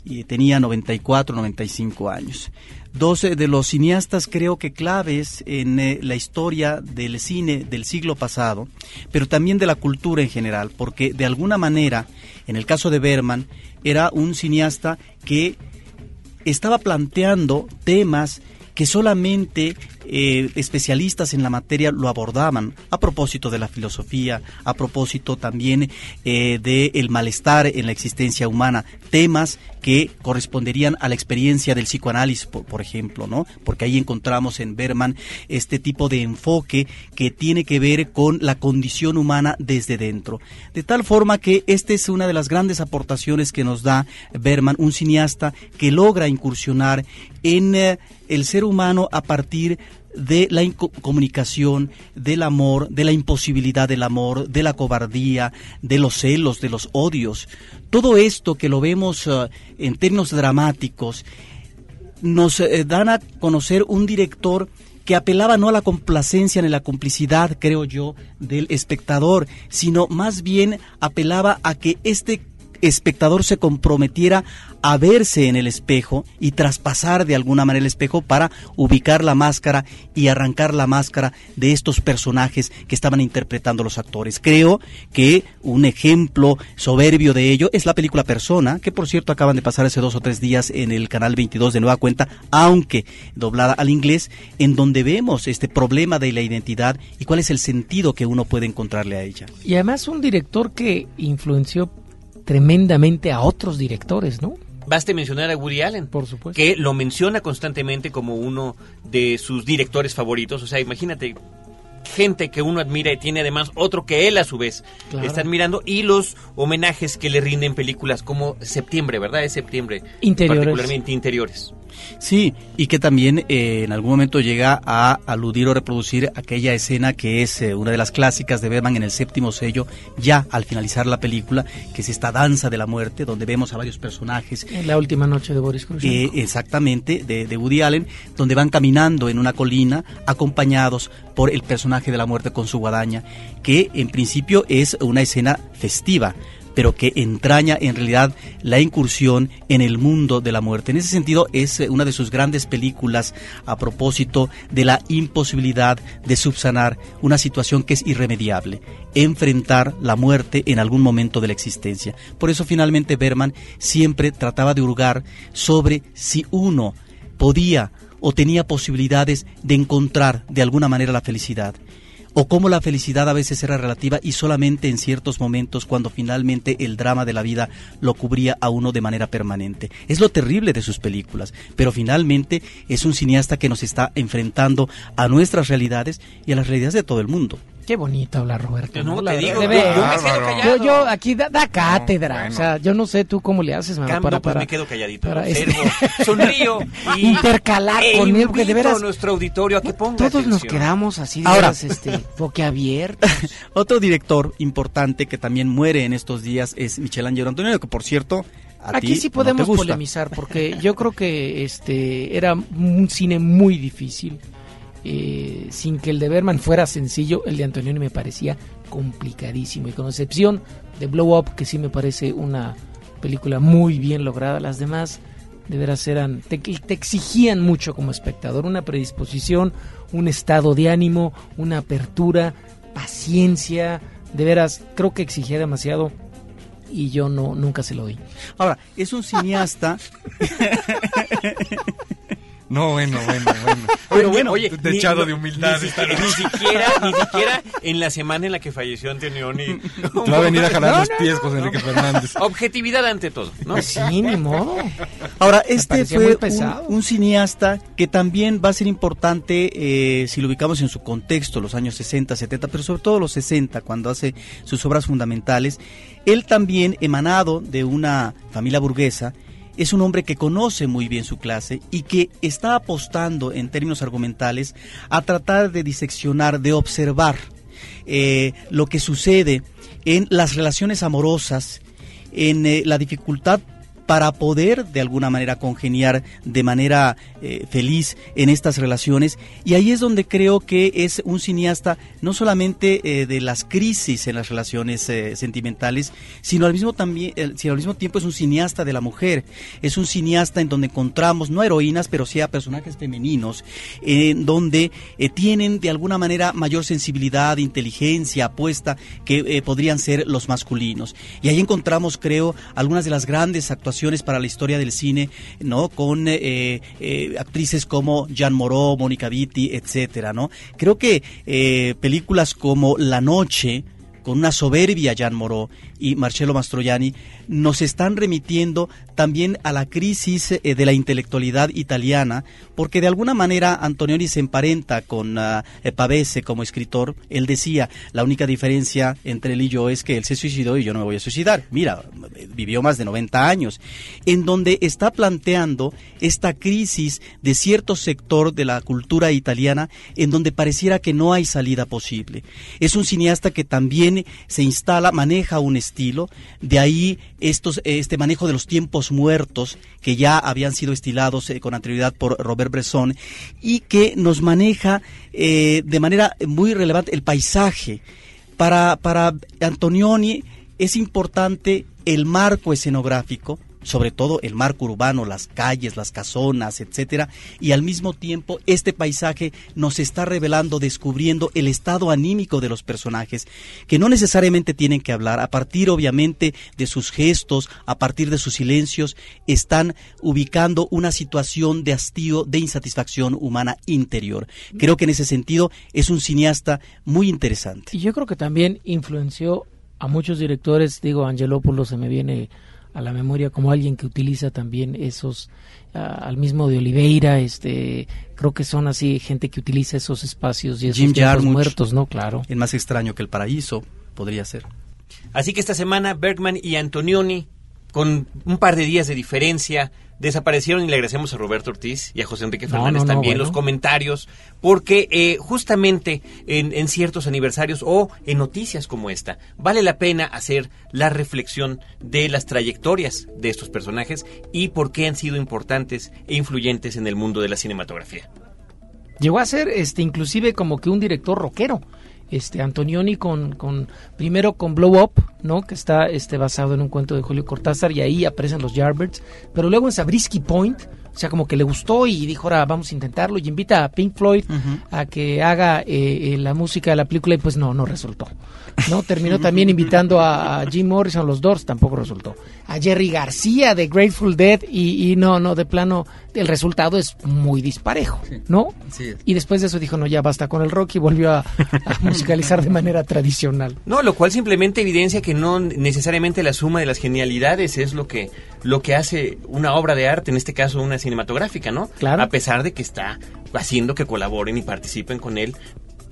y tenía 94, 95 años. Dos eh, de los cineastas creo que claves en eh, la historia del cine del siglo pasado, pero también de la cultura en general, porque de alguna manera, en el caso de Berman, era un cineasta que estaba planteando temas que solamente eh, especialistas en la materia lo abordaban a propósito de la filosofía, a propósito también eh, del malestar en la existencia humana, temas que corresponderían a la experiencia del psicoanálisis, por, por ejemplo, ¿no? Porque ahí encontramos en Berman este tipo de enfoque que tiene que ver con la condición humana desde dentro. De tal forma que esta es una de las grandes aportaciones que nos da Berman, un cineasta que logra incursionar en eh, el ser humano a partir de la comunicación, del amor, de la imposibilidad del amor, de la cobardía, de los celos, de los odios. Todo esto que lo vemos eh, en términos dramáticos nos eh, dan a conocer un director que apelaba no a la complacencia ni a la complicidad, creo yo, del espectador, sino más bien apelaba a que este espectador se comprometiera a verse en el espejo y traspasar de alguna manera el espejo para ubicar la máscara y arrancar la máscara de estos personajes que estaban interpretando los actores. Creo que un ejemplo soberbio de ello es la película Persona, que por cierto acaban de pasar hace dos o tres días en el canal 22 de Nueva Cuenta, aunque doblada al inglés, en donde vemos este problema de la identidad y cuál es el sentido que uno puede encontrarle a ella. Y además un director que influenció tremendamente a otros directores, ¿no? Baste mencionar a Woody Allen, Por supuesto. que lo menciona constantemente como uno de sus directores favoritos. O sea, imagínate, gente que uno admira y tiene además otro que él a su vez Claro. está admirando y los homenajes que le rinden películas como Septiembre, ¿verdad? Es Septiembre. Interiores. Particularmente interiores. Sí, y que también eh, en algún momento llega a aludir o reproducir aquella escena que es eh, una de las clásicas de Bergman en el séptimo sello, ya al finalizar la película, que es esta danza de la muerte, donde vemos a varios personajes En la última noche de Boris eh, Krushenko. exactamente, de, de Woody Allen, donde van caminando en una colina acompañados por el personaje de la muerte con su guadaña, que en principio es una escena festiva pero que entraña en realidad la incursión en el mundo de la muerte. En ese sentido es eh, una de sus grandes películas a propósito de la imposibilidad de subsanar una situación que es irremediable, enfrentar la muerte en algún momento de la existencia. Por eso finalmente Berman siempre trataba de hurgar sobre si uno podía o tenía posibilidades de encontrar de alguna manera la felicidad o cómo la felicidad a veces era relativa y solamente en ciertos momentos cuando finalmente el drama de la vida lo cubría a uno de manera permanente. Es lo terrible de sus películas, pero finalmente es un cineasta que nos está enfrentando a nuestras realidades y a las realidades de todo el mundo. Qué bonito habla Roberto. No, te digo, de yo- yo me veras. quedo callado. Yo, yo aquí da, da cátedra. O sea, yo no sé tú cómo le haces, mano, Cambio, para, pues para me quedo calladito, para observo, este- sonrío y intercalar e con él, porque de veras nuestro auditorio a que ponga todos nos quedamos así, de Ahora. veras, este, boquiabiertos. Otro director importante que también muere en estos días es Michelangelo Antonioni, que por cierto, a Aquí sí podemos polemizar porque yo creo que este era un cine muy difícil. Eh, sin que el de Berman fuera sencillo, el de Antonioni me parecía complicadísimo. Y con excepción de Blow Up, que sí me parece una película muy bien lograda, las demás de veras eran, te, te exigían mucho como espectador, una predisposición, un estado de ánimo, una apertura, paciencia, de veras, creo que exigía demasiado y yo no nunca se lo di. Ahora, es un cineasta No, bueno, bueno, bueno. Pero bueno, oye, techado ni- de humildad. Ni, siquiera, ni siquiera, ni siquiera en la semana en la que falleció Antonioni. Te va a venir a jalar No, los pies, no, José no. Enrique Fernández. Objetividad ante todo, ¿no? Sí, ni modo. Ahora, este fue un, un cineasta que también va a ser importante eh, si lo ubicamos en su contexto, los años 60, 70, pero sobre todo los 60, cuando hace sus obras fundamentales. Él también, emanado de una familia burguesa, es un hombre que conoce muy bien su clase y que está apostando en términos argumentales a tratar de diseccionar, de observar eh, lo que sucede en las relaciones amorosas, en eh, la dificultad para poder de alguna manera congeniar de manera eh, feliz en estas relaciones. Y ahí es donde creo que es un cineasta no solamente eh, de las crisis en las relaciones eh, sentimentales, sino al, mismo también, sino al mismo tiempo es un cineasta de la mujer. Es un cineasta en donde encontramos no heroínas, pero sí a personajes femeninos, en donde tienen de alguna manera mayor sensibilidad, inteligencia, apuesta que podrían ser los masculinos. Y ahí encontramos, creo, algunas de las grandes actuaciones para la historia del cine, ¿no? Con eh, eh, actrices como Jean Moreau, Mónica Vitti, etcétera, ¿no? Creo que eh, películas como La Noche, con una soberbia Jean Moreau y Marcello Mastroianni, nos están remitiendo también a la crisis eh, de la intelectualidad italiana, porque de alguna manera Antonioni se emparenta con eh, Pavese como escritor. Él decía, la única diferencia entre él y yo es que él se suicidó y yo no me voy a suicidar. Mira, eh, vivió más de 90 años, en donde está planteando esta crisis de cierto sector de la cultura italiana, en donde pareciera que no hay salida posible. Es un cineasta que también se instala, maneja un estilo, de ahí estos, este manejo de los tiempos muertos que ya habían sido estilados eh, con anterioridad por Robert Bresson y que nos maneja eh, de manera muy relevante el paisaje. Para, para Antonioni es importante el marco escenográfico, sobre todo el marco urbano, las calles, las casonas, etcétera, y al mismo tiempo este paisaje nos está revelando, descubriendo el estado anímico de los personajes, que no necesariamente tienen que hablar, a partir obviamente de sus gestos, a partir de sus silencios, están ubicando una situación de hastío, de insatisfacción humana interior. Creo que en ese sentido es un cineasta muy interesante. Y yo creo que también influenció a muchos directores, digo, Angelopoulos se me viene a la memoria como alguien que utiliza también esos ah, al mismo de Oliveira, este creo que son así gente que utiliza esos espacios y esos Jim Jarmusch. muertos, ¿no? Claro. El más extraño que el paraíso podría ser. Así que esta semana Bergman y Antonioni, con un par de días de diferencia, desaparecieron y le agradecemos a Roberto Ortiz y a José Enrique Fernández no, no, también bueno. los comentarios, porque eh, justamente en, en ciertos aniversarios o en noticias como esta, vale la pena hacer la reflexión de las trayectorias de estos personajes y por qué han sido importantes e influyentes en el mundo de la cinematografía. Llegó a ser este inclusive como que un director rockero. Este Antonioni con, con primero con Blow Up, ¿no? Que está este basado en un cuento de Julio Cortázar y ahí aparecen los Yardbirds, pero luego en Sabrisky Point, o sea, como que le gustó y dijo, "Ahora vamos a intentarlo" y invita a Pink Floyd a que haga eh, eh, la música de la película y pues no, no resultó. ¿No? Terminó también invitando a, a Jim Morrison, los Doors, tampoco resultó. A Jerry García de Grateful Dead y, y no, no, de plano el resultado es muy disparejo, ¿no? Y después de eso dijo, no, ya basta con el rock y volvió a, a musicalizar de manera tradicional. No, lo cual simplemente evidencia que no necesariamente la suma de las genialidades es lo que lo que hace una obra de arte, en este caso una cinematográfica, ¿no? Claro. A pesar de que está haciendo que colaboren y participen con él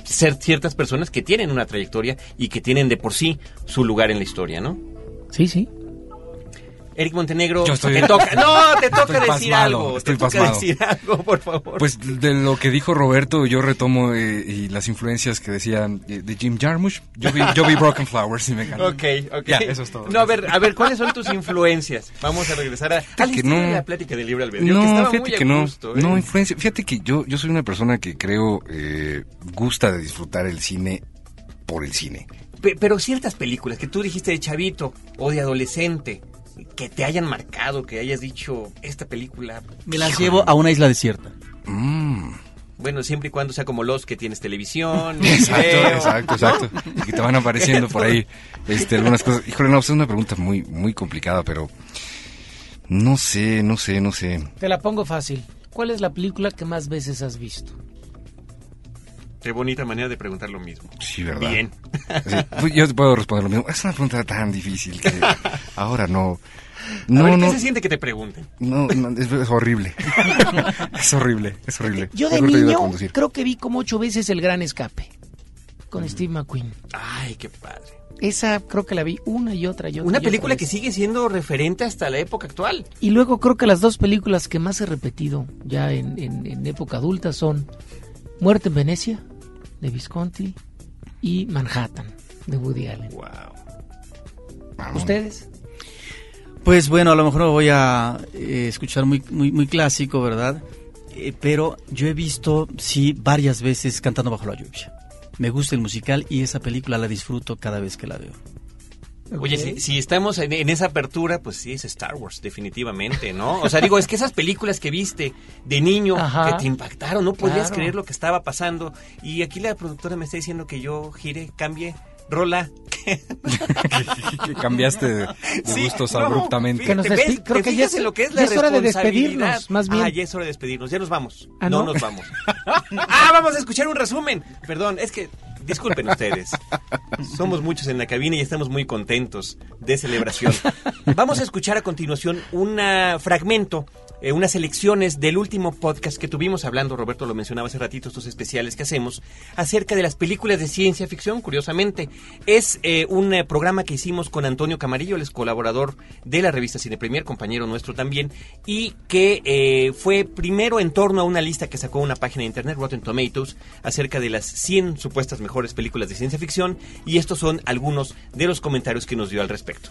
ser ciertas personas que tienen una trayectoria y que tienen de por sí su lugar en la historia, ¿no? Sí, sí. Eric Montenegro, Yo estoy- te toca, no, te toca Estoy decir pasmado, algo, estoy te toca pasmado. decir algo, por favor. Pues de lo que dijo Roberto, yo retomo eh, y las influencias que decían eh, de Jim Jarmusch. Yo vi, yo vi Broken Flowers y me encantó. Ok, ok. Ya, eso es todo. No, a ver, a ver, ¿cuáles son tus influencias? Vamos a regresar a, que no. la plática del libre albedrío, que No, estaba fíjate muy que no. gusto, ¿eh? No, influencia. Fíjate que yo, yo soy una persona que creo eh, gusta de disfrutar el cine por el cine. Pe- Pero ciertas películas que tú dijiste de chavito o de adolescente, que te hayan marcado, que hayas dicho, esta película... Me las híjole". llevo a una isla desierta. Mm. Bueno, siempre y cuando sea como los que tienes televisión, Exacto, video, exacto, exacto. Y que te van apareciendo por ahí este, algunas cosas. Híjole, no, pues es una pregunta muy, muy complicada, pero no sé, no sé, no sé. Te la pongo fácil. ¿Cuál es la película que más veces has visto? Qué bonita manera de preguntar lo mismo. Sí, ¿verdad? Bien. Sí, pues yo te puedo responder lo mismo. Es una pregunta tan difícil que ahora no. No, a ver, ¿qué no, se siente que te pregunten? no, no, es, es horrible. es horrible, es horrible. Yo de niño creo que vi como ocho veces El Gran Escape con Steve McQueen. Ay, qué padre. Esa creo que la vi una y otra y otra. Una y película que sigue siendo referente hasta la época actual. Y luego creo que las dos películas que más he repetido ya en, en- en época adulta son Muerte en Venecia, de Visconti, y Manhattan, de Woody Allen. Wow. Vamos. ¿Ustedes? Pues bueno, a lo mejor me voy a eh, escuchar muy, muy, muy clásico, ¿verdad? Eh, pero yo he visto, sí, varias veces Cantando bajo la lluvia. Me gusta el musical y esa película la disfruto cada vez que la veo. Oye, si, si estamos en, en esa apertura, pues sí es Star Wars, definitivamente, ¿no? O sea, digo, es que esas películas que viste de niño Ajá. que te impactaron, no podías Claro. creer lo que estaba pasando. Y aquí la productora me está diciendo que yo gire, cambie, rola. que cambiaste de, de Sí, gustos no, abruptamente. Que nos ¿Te ves- despi- creo que ya es- lo que es ya la es hora de despedirnos, más bien. Ah, ya es hora de despedirnos, ya nos vamos. Ah, no ¿no? nos vamos. ah, vamos a escuchar un resumen. Perdón, es que disculpen ustedes. Somos muchos en la cabina y estamos muy contentos de celebración. Vamos a escuchar a continuación un fragmento, eh, unas selecciones del último podcast que tuvimos hablando, Roberto lo mencionaba hace ratito, estos especiales que hacemos, acerca de las películas de ciencia ficción, curiosamente. Es eh, un eh, programa que hicimos con Antonio Camarillo, él es colaborador de la revista Cine Premier, compañero nuestro también, y que fue primero en torno a una lista que sacó una página de internet, Rotten Tomatoes, acerca de las 100 supuestas mejores películas de ciencia ficción, y estos son algunos de los comentarios que nos dio al respecto.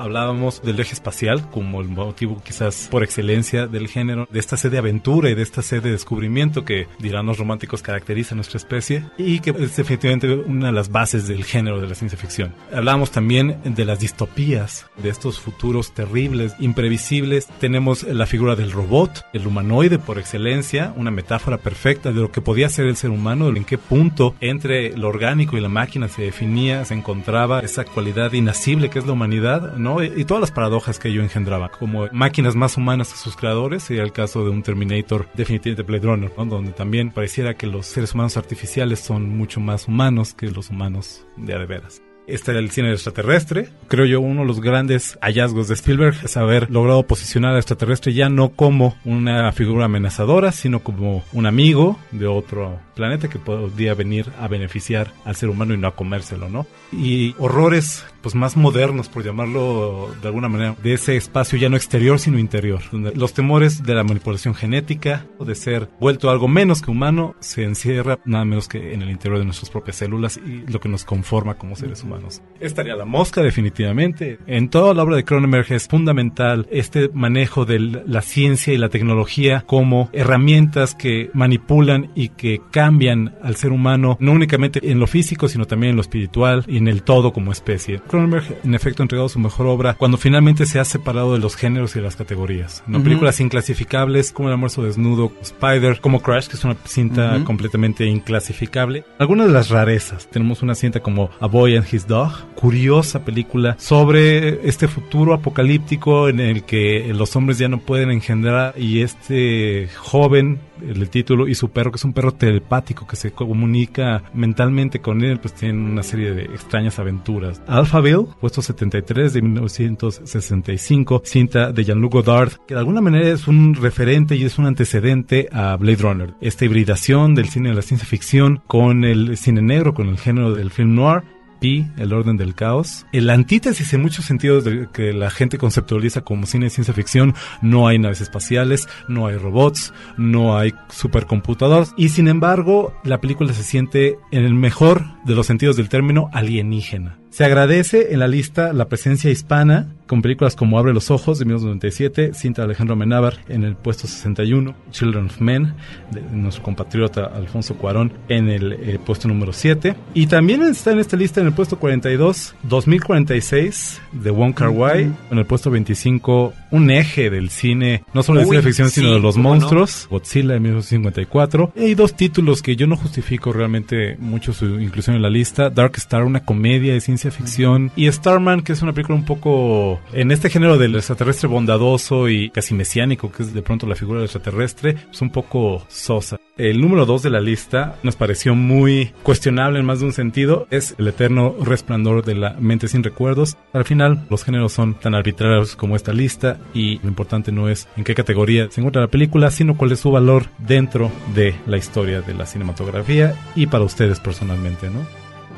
Hablábamos del eje espacial como el motivo quizás por excelencia del género, de esta sed de aventura y de esta sed de descubrimiento que, dirán los románticos, caracteriza a nuestra especie y que es definitivamente una de las bases del género de la ciencia ficción. Hablábamos también de las distopías, de estos futuros terribles, imprevisibles. Tenemos la figura del robot, el humanoide por excelencia, una metáfora perfecta de lo que podía ser el ser humano, en qué punto entre lo orgánico y la máquina se definía, se encontraba esa cualidad inasible que es la humanidad, ¿no? Y, todas las paradojas que ello engendraba, como máquinas más humanas que sus creadores, sería el caso de un Terminator, definitivamente Blade Runner, ¿no? Donde también pareciera que los seres humanos artificiales son mucho más humanos que los humanos de a de veras. Está el cine extraterrestre. Creo yo uno de los grandes hallazgos de Spielberg es haber logrado posicionar al extraterrestre ya no como una figura amenazadora, sino como un amigo de otro planeta que podría venir a beneficiar al ser humano y no a comérselo, ¿no? Y horrores pues más modernos, por llamarlo de alguna manera, de ese espacio ya no exterior, sino interior, donde los temores de la manipulación genética o de ser vuelto algo menos que humano se encierra nada menos que en el interior de nuestras propias células y lo que nos conforma como seres humanos. Estaría la mosca definitivamente. En toda la obra de Cronenberg es fundamental este manejo de la ciencia y la tecnología como herramientas que manipulan y que cambian al ser humano, no únicamente en lo físico, sino también en lo espiritual y en el todo como especie. Cronenberg, en efecto, ha entregado su mejor obra cuando finalmente se ha separado de los géneros y las categorías. ¿no? Ujú. Películas inclasificables como El almuerzo desnudo, Spider, como Crash, que es una cinta Ujú. completamente inclasificable. Algunas de las rarezas. Tenemos una cinta como A Boy and His Dog, curiosa película sobre este futuro apocalíptico en el que los hombres ya no pueden engendrar y este joven el título y su perro que es un perro telepático que se comunica mentalmente con él pues tienen una serie de extrañas aventuras. Alphaville puesto 73 de 1965 cinta de Jean-Luc Godard que de alguna manera es un referente y es un antecedente a Blade Runner. Esta hibridación del cine de la ciencia ficción con el cine negro con el género del film noir Pi, El orden del caos. El antítesis en muchos sentidos de que la gente conceptualiza como cine de ciencia ficción, no hay naves espaciales, no hay robots, no hay supercomputadoras y sin embargo la película se siente en el mejor de los sentidos del término alienígena. Se agradece en la lista la presencia hispana con películas como Abre los Ojos de 1997, cinta de Alejandro Amenábar en el puesto 61, Children of Men de nuestro compatriota Alfonso Cuarón en el eh, puesto número 7 y también está en esta lista en el puesto 42, 2046 de Wong Kar Wai, en el puesto 25 un eje del cine, no solo de ciencia ficción sino de los monstruos, Godzilla de 1954. Y hay dos títulos que yo no justifico realmente mucho su inclusión en la lista. Dark Star, una comedia de ciencia ficción. Y Starman, que es una película un poco en este género del extraterrestre bondadoso y casi mesiánico, que es de pronto la figura del extraterrestre, es un poco sosa. El número dos de la lista nos pareció muy cuestionable en más de un sentido. Es el eterno resplandor de la mente sin recuerdos. Al final, los géneros son tan arbitrarios como esta lista y lo importante no es en qué categoría se encuentra la película, sino cuál es su valor dentro de la historia de la cinematografía y para ustedes personalmente, ¿no?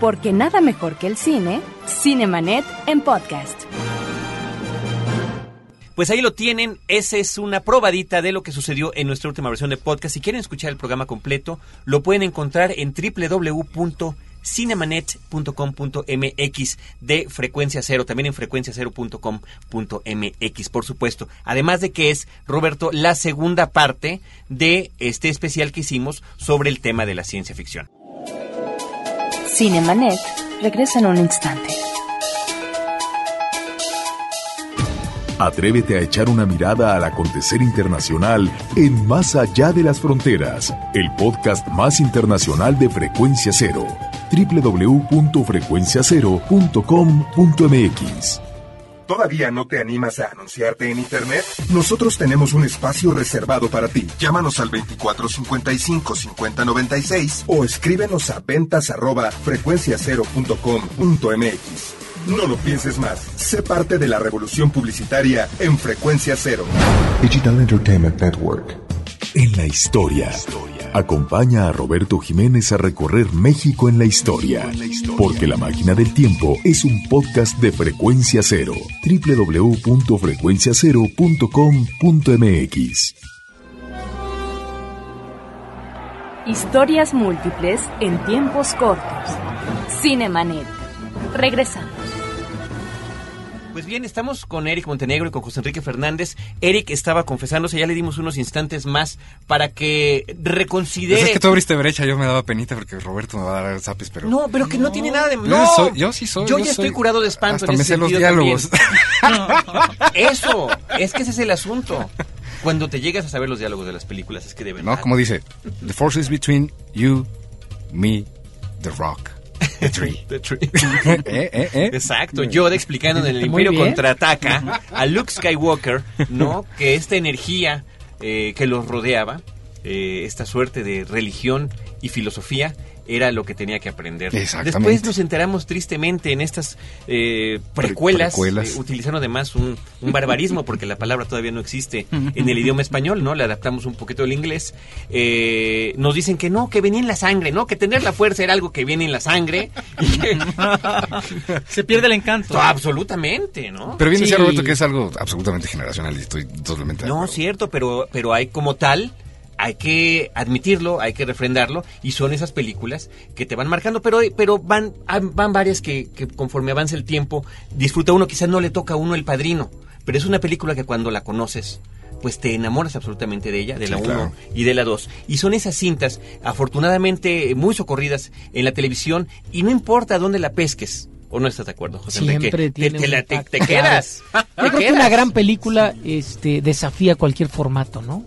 Porque nada mejor que el cine, Cinemanet en podcast. Pues ahí lo tienen, esa es una probadita de lo que sucedió en nuestra última versión de podcast. Si quieren escuchar el programa completo, lo pueden encontrar en www.cinemanet.com.mx de frecuencia cero, también en frecuenciacero.com.mx, por supuesto. Además de que es, Roberto, la segunda parte de este especial que hicimos sobre el tema de la ciencia ficción. Cinemanet regresa en un instante. Atrévete a echar una mirada al acontecer internacional en Más allá de las fronteras, el podcast más internacional de Frecuencia Cero. www.frecuenciacero.com.mx ¿Todavía no te animas a anunciarte en Internet? Nosotros tenemos un espacio reservado para ti. Llámanos al 2455-5096 o escríbenos a ventas arroba frecuenciacero.com.mx. No lo pienses más. Sé parte de la revolución publicitaria en Frecuencia Cero. Digital Entertainment Network. En la historia. Acompaña a Roberto Jiménez a recorrer México en la historia. Porque La Máquina del Tiempo es un podcast de Frecuencia Cero. www.frecuenciacero.com.mx Historias múltiples en tiempos cortos. Cinemanet. Regresamos. Pues bien, estamos con Eric Montenegro y con José Enrique Fernández. Eric estaba confesándose, ya le dimos unos instantes más para que reconsidere. Pues es que tú abriste brecha, yo me daba penita porque Roberto me va a dar zapes, pero... No, pero que no, tiene nada de... Yo No, soy- yo sí soy, Yo, yo ya soy- estoy curado de espanto. hasta en me ese sé los diálogos. Eso, es que ese es el asunto. Cuando te llegas a saber los diálogos de las películas, es que de verdad... ¿No? Como dice, The force is between you, me, the rock, the tree. The tree. ¿Eh, eh, eh? Exacto, Yoda explicando en el Imperio contraataca a Luke Skywalker, ¿no? Que esta energía eh, que los rodeaba, eh, esta suerte de religión y filosofía, era lo que tenía que aprender. Exactamente. Después nos enteramos tristemente en estas eh, precuelas, precuelas. eh, utilizando además un, un barbarismo, porque la palabra todavía no existe en el idioma español, ¿no? Le adaptamos un poquito al inglés. Eh, nos dicen que no, que venía en la sangre, ¿no? Que tener la fuerza era algo que viene en la sangre. y que- Se pierde el encanto. absolutamente, ¿no? Pero bien decía Sí. Roberto que es algo absolutamente generacional y estoy totalmente No, cierto, pero, pero hay como tal, hay que admitirlo, hay que refrendarlo, y son esas películas que te van marcando, pero, pero van, van varias que, que conforme avanza el tiempo, disfruta uno, quizás no le toca a uno el padrino, pero es una película que cuando la conoces, pues te enamoras absolutamente de ella, de la Sí, 1 claro. y de la 2. Y son esas cintas, afortunadamente, muy socorridas en la televisión, y no importa dónde la pesques. ¿O no estás de acuerdo, José Enrique? Siempre Te- tiene te, un la- te- quedas. Yo creo que una gran película este, desafía cualquier formato, ¿no?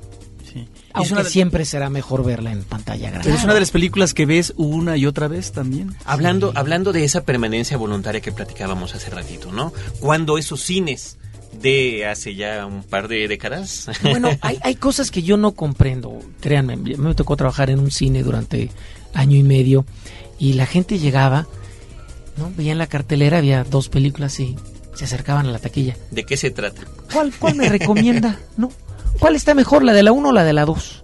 Aunque Es una de- siempre será mejor verla en pantalla grande. Pero es una de las películas que ves una y otra vez también. Hablando, hablando de esa permanencia voluntaria que platicábamos hace ratito, ¿no? Cuando esos cines de hace ya un par de décadas. Bueno, hay, hay cosas que yo no comprendo. Créanme, me tocó trabajar en un cine durante año y medio y la gente llegaba, ¿no? Veía en la cartelera, había dos películas y se acercaban a la taquilla. ¿De qué se trata? ¿Cuál, cuál me recomienda? ¿No? ¿Cuál está mejor, la de la 1 o la de la 2?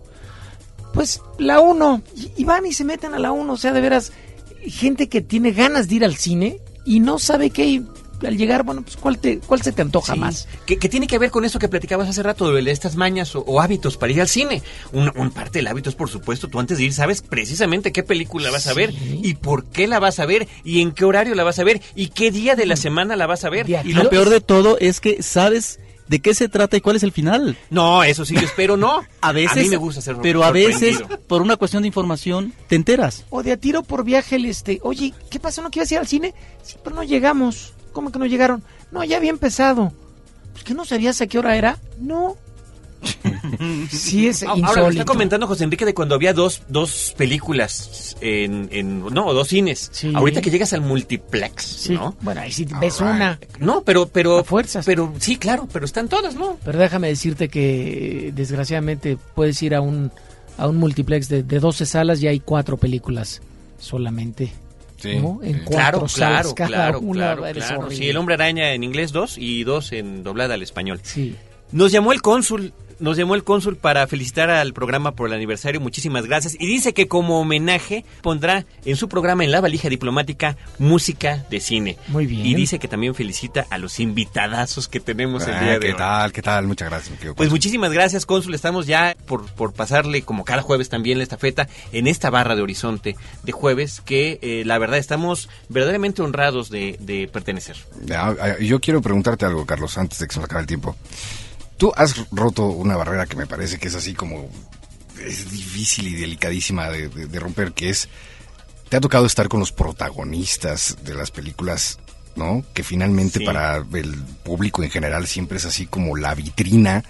Pues la 1. Y, y van y se meten a la 1. O sea, de veras, gente que tiene ganas de ir al cine y no sabe qué. y al llegar, bueno, pues ¿cuál, te, cuál se te antoja Sí, más? Que, que tiene que ver con eso que platicabas hace rato, de estas mañas o, o hábitos para ir al cine. Un, un parte del hábito es, por supuesto, tú antes de ir sabes precisamente qué película vas a ver y por qué la vas a ver y en qué horario la vas a ver y qué día de la semana la vas a ver. Y lo peor de todo es que sabes de qué se trata y cuál es el final. No, eso sí, yo espero no. A veces, A mí me gusta ser pero a veces, por una cuestión de información, te enteras. O de a tiro por viaje el este. Oye, ¿qué pasó? ¿No quieres ir al cine? Sí, pero no llegamos. ¿Cómo que no llegaron? No, ya había empezado. Pues que no sabías a qué hora era. No. Sí, es Ahora, me insólito. está comentando José Enrique de cuando había dos, dos películas en, en- no, dos cines. Sí. Ahorita que llegas al multiplex, Sí. ¿no? Bueno, ahí sí ves una. No, pero, pero, A fuerzas. pero sí, claro, pero están todas, ¿no? Pero déjame decirte que desgraciadamente puedes ir a un a un multiplex de, de 12 salas y hay cuatro películas solamente. Sí, ¿no? En sí. cuatro Claro, salas claro, cada claro, una. claro, claro. Sí, el hombre araña en inglés dos y dos en doblada al español. Sí. Nos llamó el cónsul, nos llamó el cónsul para felicitar al programa por el aniversario, muchísimas gracias. Y dice que como homenaje pondrá en su programa en la valija diplomática música de cine. Muy bien. Y dice que también felicita a los invitadazos que tenemos el Ah, día de ¿Qué hoy. tal? ¿Qué tal? Muchas gracias. mi querido Pues muchísimas gracias, cónsul. Estamos ya por, por pasarle, como cada jueves también, la estafeta en esta barra de horizonte de jueves, que eh, la verdad estamos verdaderamente honrados de, de pertenecer. Ah, ah, Yo quiero preguntarte algo, Carlos, antes de que se nos acabe el tiempo. Tú has roto una barrera que me parece que es así como... Es difícil y delicadísima de, de- de romper, que es... Te ha tocado estar con los protagonistas de las películas, ¿no? Que finalmente Sí. para el público en general siempre es así como la vitrina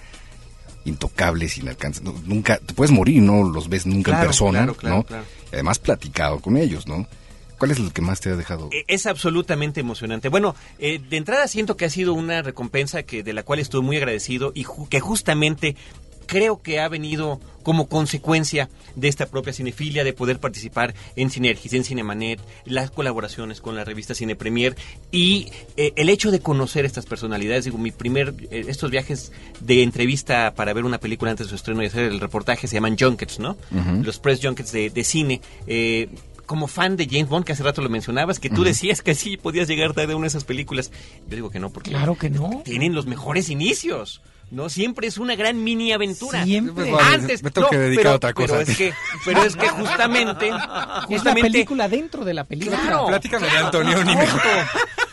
intocable, sin alcance. No, nunca, te puedes morir, no los ves nunca en persona, claro, claro, ¿no? además platicado con ellos, ¿no? ¿Cuál es el que más te ha dejado? Eh, Es absolutamente emocionante. Bueno, eh, de entrada siento que ha sido una recompensa que de la cual estoy muy agradecido y ju- que justamente creo que ha venido como consecuencia de esta propia cinefilia, de poder participar en Sinergis, en Cinemanet, las colaboraciones con la revista Cine Premier y eh, el hecho de conocer estas personalidades. Digo, mi primer, eh, estos viajes de entrevista para ver una película antes de su estreno y hacer el reportaje se llaman junkets, ¿no? Los press junkets de, de cine. Eh, como fan de James Bond, que hace rato lo mencionabas, que tú decías que sí podías llegar tarde a una de esas películas. Yo digo que no, porque Claro que no. tienen los mejores inicios. No siempre es una gran mini aventura. Siempre. Pues, bueno, Antes me tengo no, que dedicar pero, a otra cosa. Pero es que, pero es que justamente, Es la justamente película dentro de la película. Claro, Platícame de Antonio, ni corto.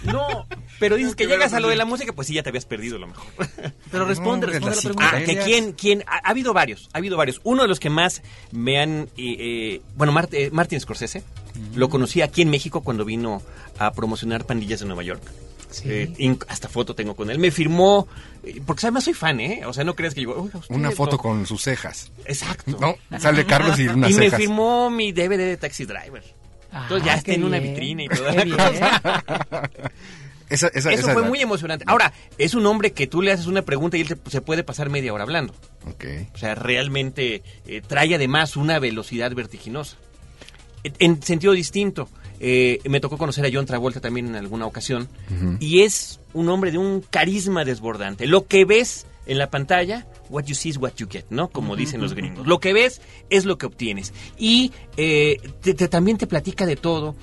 No, pero dices que llegas a lo de la música, pues sí, ya te habías perdido a lo mejor. Pero responde, No, responde la la pregunta. Ah, que quién, quién, ha, ha habido varios, ha habido varios. Uno de los que más me han, eh, eh, bueno, Mart- eh, Martin Scorsese, lo conocí aquí en México cuando vino a promocionar Pandillas de Nueva York. Sí. Eh, hasta foto tengo con él. Me firmó, eh, porque además soy fan, ¿eh? O sea, no creas que yo... "Oiga, usted Una foto lo-". con sus cejas. Exacto. No, sale Carlos y unas y me cejas. firmó mi DVD de Taxi Driver. Entonces ya Ah, está en una vitrina y toda Qué la cosa. Esa, esa, Eso esa- fue muy emocionante. Ahora, es un hombre que tú le haces una pregunta y él te- se puede pasar media hora hablando. Ok. O sea, realmente eh, trae además una velocidad vertiginosa. en sentido distinto. Eh, me tocó conocer a John Travolta también en alguna ocasión. Y es un hombre de un carisma desbordante. Lo que ves en la pantalla, what you see is what you get, ¿no? Como dicen los gringos. Lo que ves es lo que obtienes. Y eh, te- te- también te platica de todo.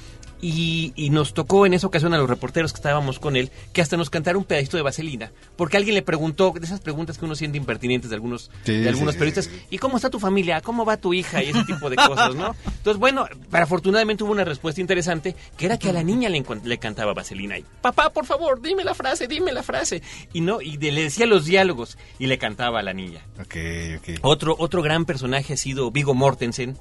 Y, y nos tocó en esa ocasión a los reporteros que estábamos con él que hasta nos cantara un pedacito de vaselina. Porque alguien le preguntó, de esas preguntas que uno siente impertinentes de algunos, Sí, de algunos sí, periodistas, ¿y cómo está tu familia? ¿Cómo va tu hija? Y ese tipo de cosas, ¿no? Entonces, bueno, pero afortunadamente hubo una respuesta interesante que era que a la niña le, le cantaba vaselina. Y, papá, por favor, dime la frase, dime la frase. Y no, y de- le decía los diálogos y le cantaba a la niña. Ok, ok. Otro, otro gran personaje ha sido Vigo Mortensen,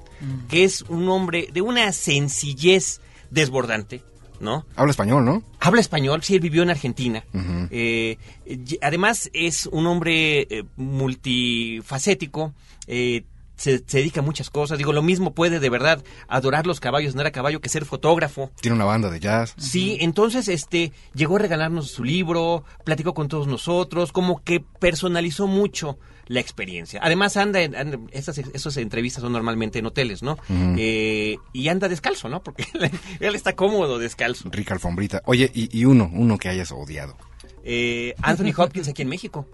que es un hombre de una sencillez desbordante, ¿no? Habla español, ¿no? Habla español, sí, él vivió en Argentina. Eh, y- además es un hombre eh, multifacético, eh, se, se dedica a muchas cosas. Digo, lo mismo puede de verdad adorar los caballos, andar a caballo, que ser fotógrafo. Tiene una banda de jazz. Sí, entonces este llegó a regalarnos su libro, platicó con todos nosotros, como que personalizó mucho la experiencia. Además anda en, anda- esas, esas entrevistas son normalmente en hoteles, ¿no? Eh, y anda descalzo, ¿no? Porque él está cómodo descalzo. Rica alfombrita. Oye, y, y uno, uno que hayas odiado. Eh, Anthony Hopkins aquí en México.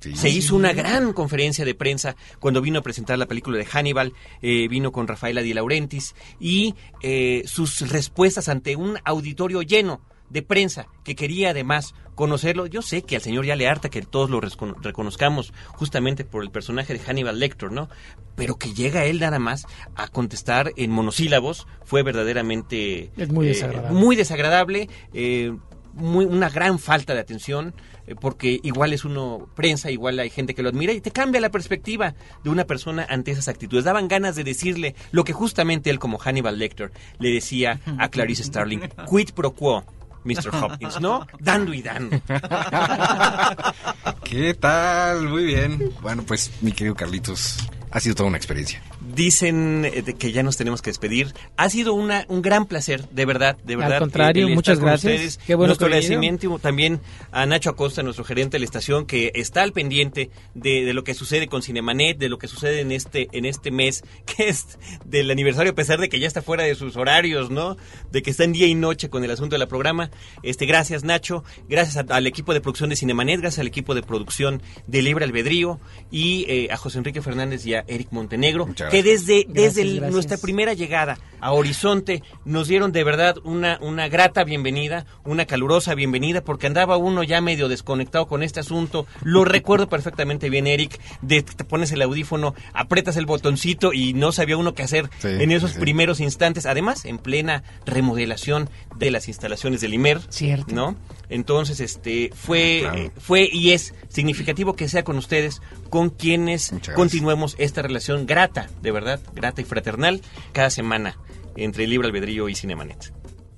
Sí. Se hizo una gran conferencia de prensa cuando vino a presentar la película de Hannibal, eh, vino con Rafaela Di Laurentiis y eh, sus respuestas ante un auditorio lleno de prensa que quería además conocerlo. Yo sé que al señor ya le harta que todos lo recono- reconozcamos justamente por el personaje de Hannibal Lecter, ¿no? Pero que llega él nada más a contestar en monosílabos fue verdaderamente Es muy eh, desagradable. muy desagradable, eh, muy, una gran falta de atención, eh, porque igual es uno prensa, igual hay gente que lo admira y te cambia la perspectiva de una persona ante esas actitudes. Daban ganas de decirle lo que justamente él como Hannibal Lecter le decía a Clarice Starling, quid pro quo. Mr. Hopkins, ¿no? Dando y dando. ¿Qué tal? Muy bien. Bueno, pues, mi querido Carlitos, ha sido toda una experiencia. Dicen eh, de que ya nos tenemos que despedir. Ha sido una, un gran placer, de verdad, de Al verdad. contrario, el estar muchas con gracias. ustedes. Qué bueno Nuestro agradecimiento también a Nacho Acosta, nuestro gerente de la estación, que está al pendiente de, de lo que sucede con Cinemanet, de lo que sucede en este, en este mes, que es del aniversario, a pesar de que ya está fuera de sus horarios, ¿no? De que está en día y noche con el asunto de la programa. Este, gracias, Nacho. Gracias a- al equipo de producción de Cinemanet, gracias al equipo de producción de Libre Albedrío y eh, a José Enrique Fernández y a Eric Montenegro, Muchas que desde, Gracias, desde gracias. nuestra primera llegada a Horizonte nos dieron de verdad una, una grata bienvenida, una calurosa bienvenida, porque andaba uno ya medio desconectado con este asunto. Lo recuerdo perfectamente bien, Eric, de te pones el audífono, apretas el botoncito y no sabía uno qué hacer Sí, en esos sí. primeros instantes. Además, en plena remodelación de las instalaciones del IMER. Cierto. ¿No? Entonces, este, fue, Claro. eh, fue y es significativo que sea con ustedes, con quienes continuemos esta relación grata, de verdad, grata y fraternal, cada semana entre Libre Albedrío y Cinemanet.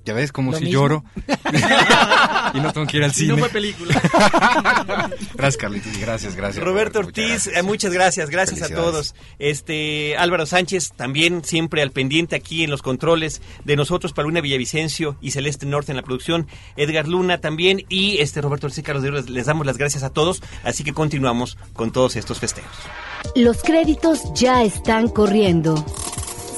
Ya ves como Lo si mismo. lloro. y no tengo que ir al cine. película. gracias, Carlitos. Gracias, gracias. Roberto Ortiz, gracias. eh, muchas gracias, gracias a todos. Este Álvaro Sánchez también siempre al pendiente aquí en los controles de nosotros, Paulina Villavicencio y Celeste Norte en la producción, Edgar Luna también y este Roberto Ortiz y Carlos de les damos las gracias a todos, así que continuamos con todos estos festejos. Los créditos ya están corriendo.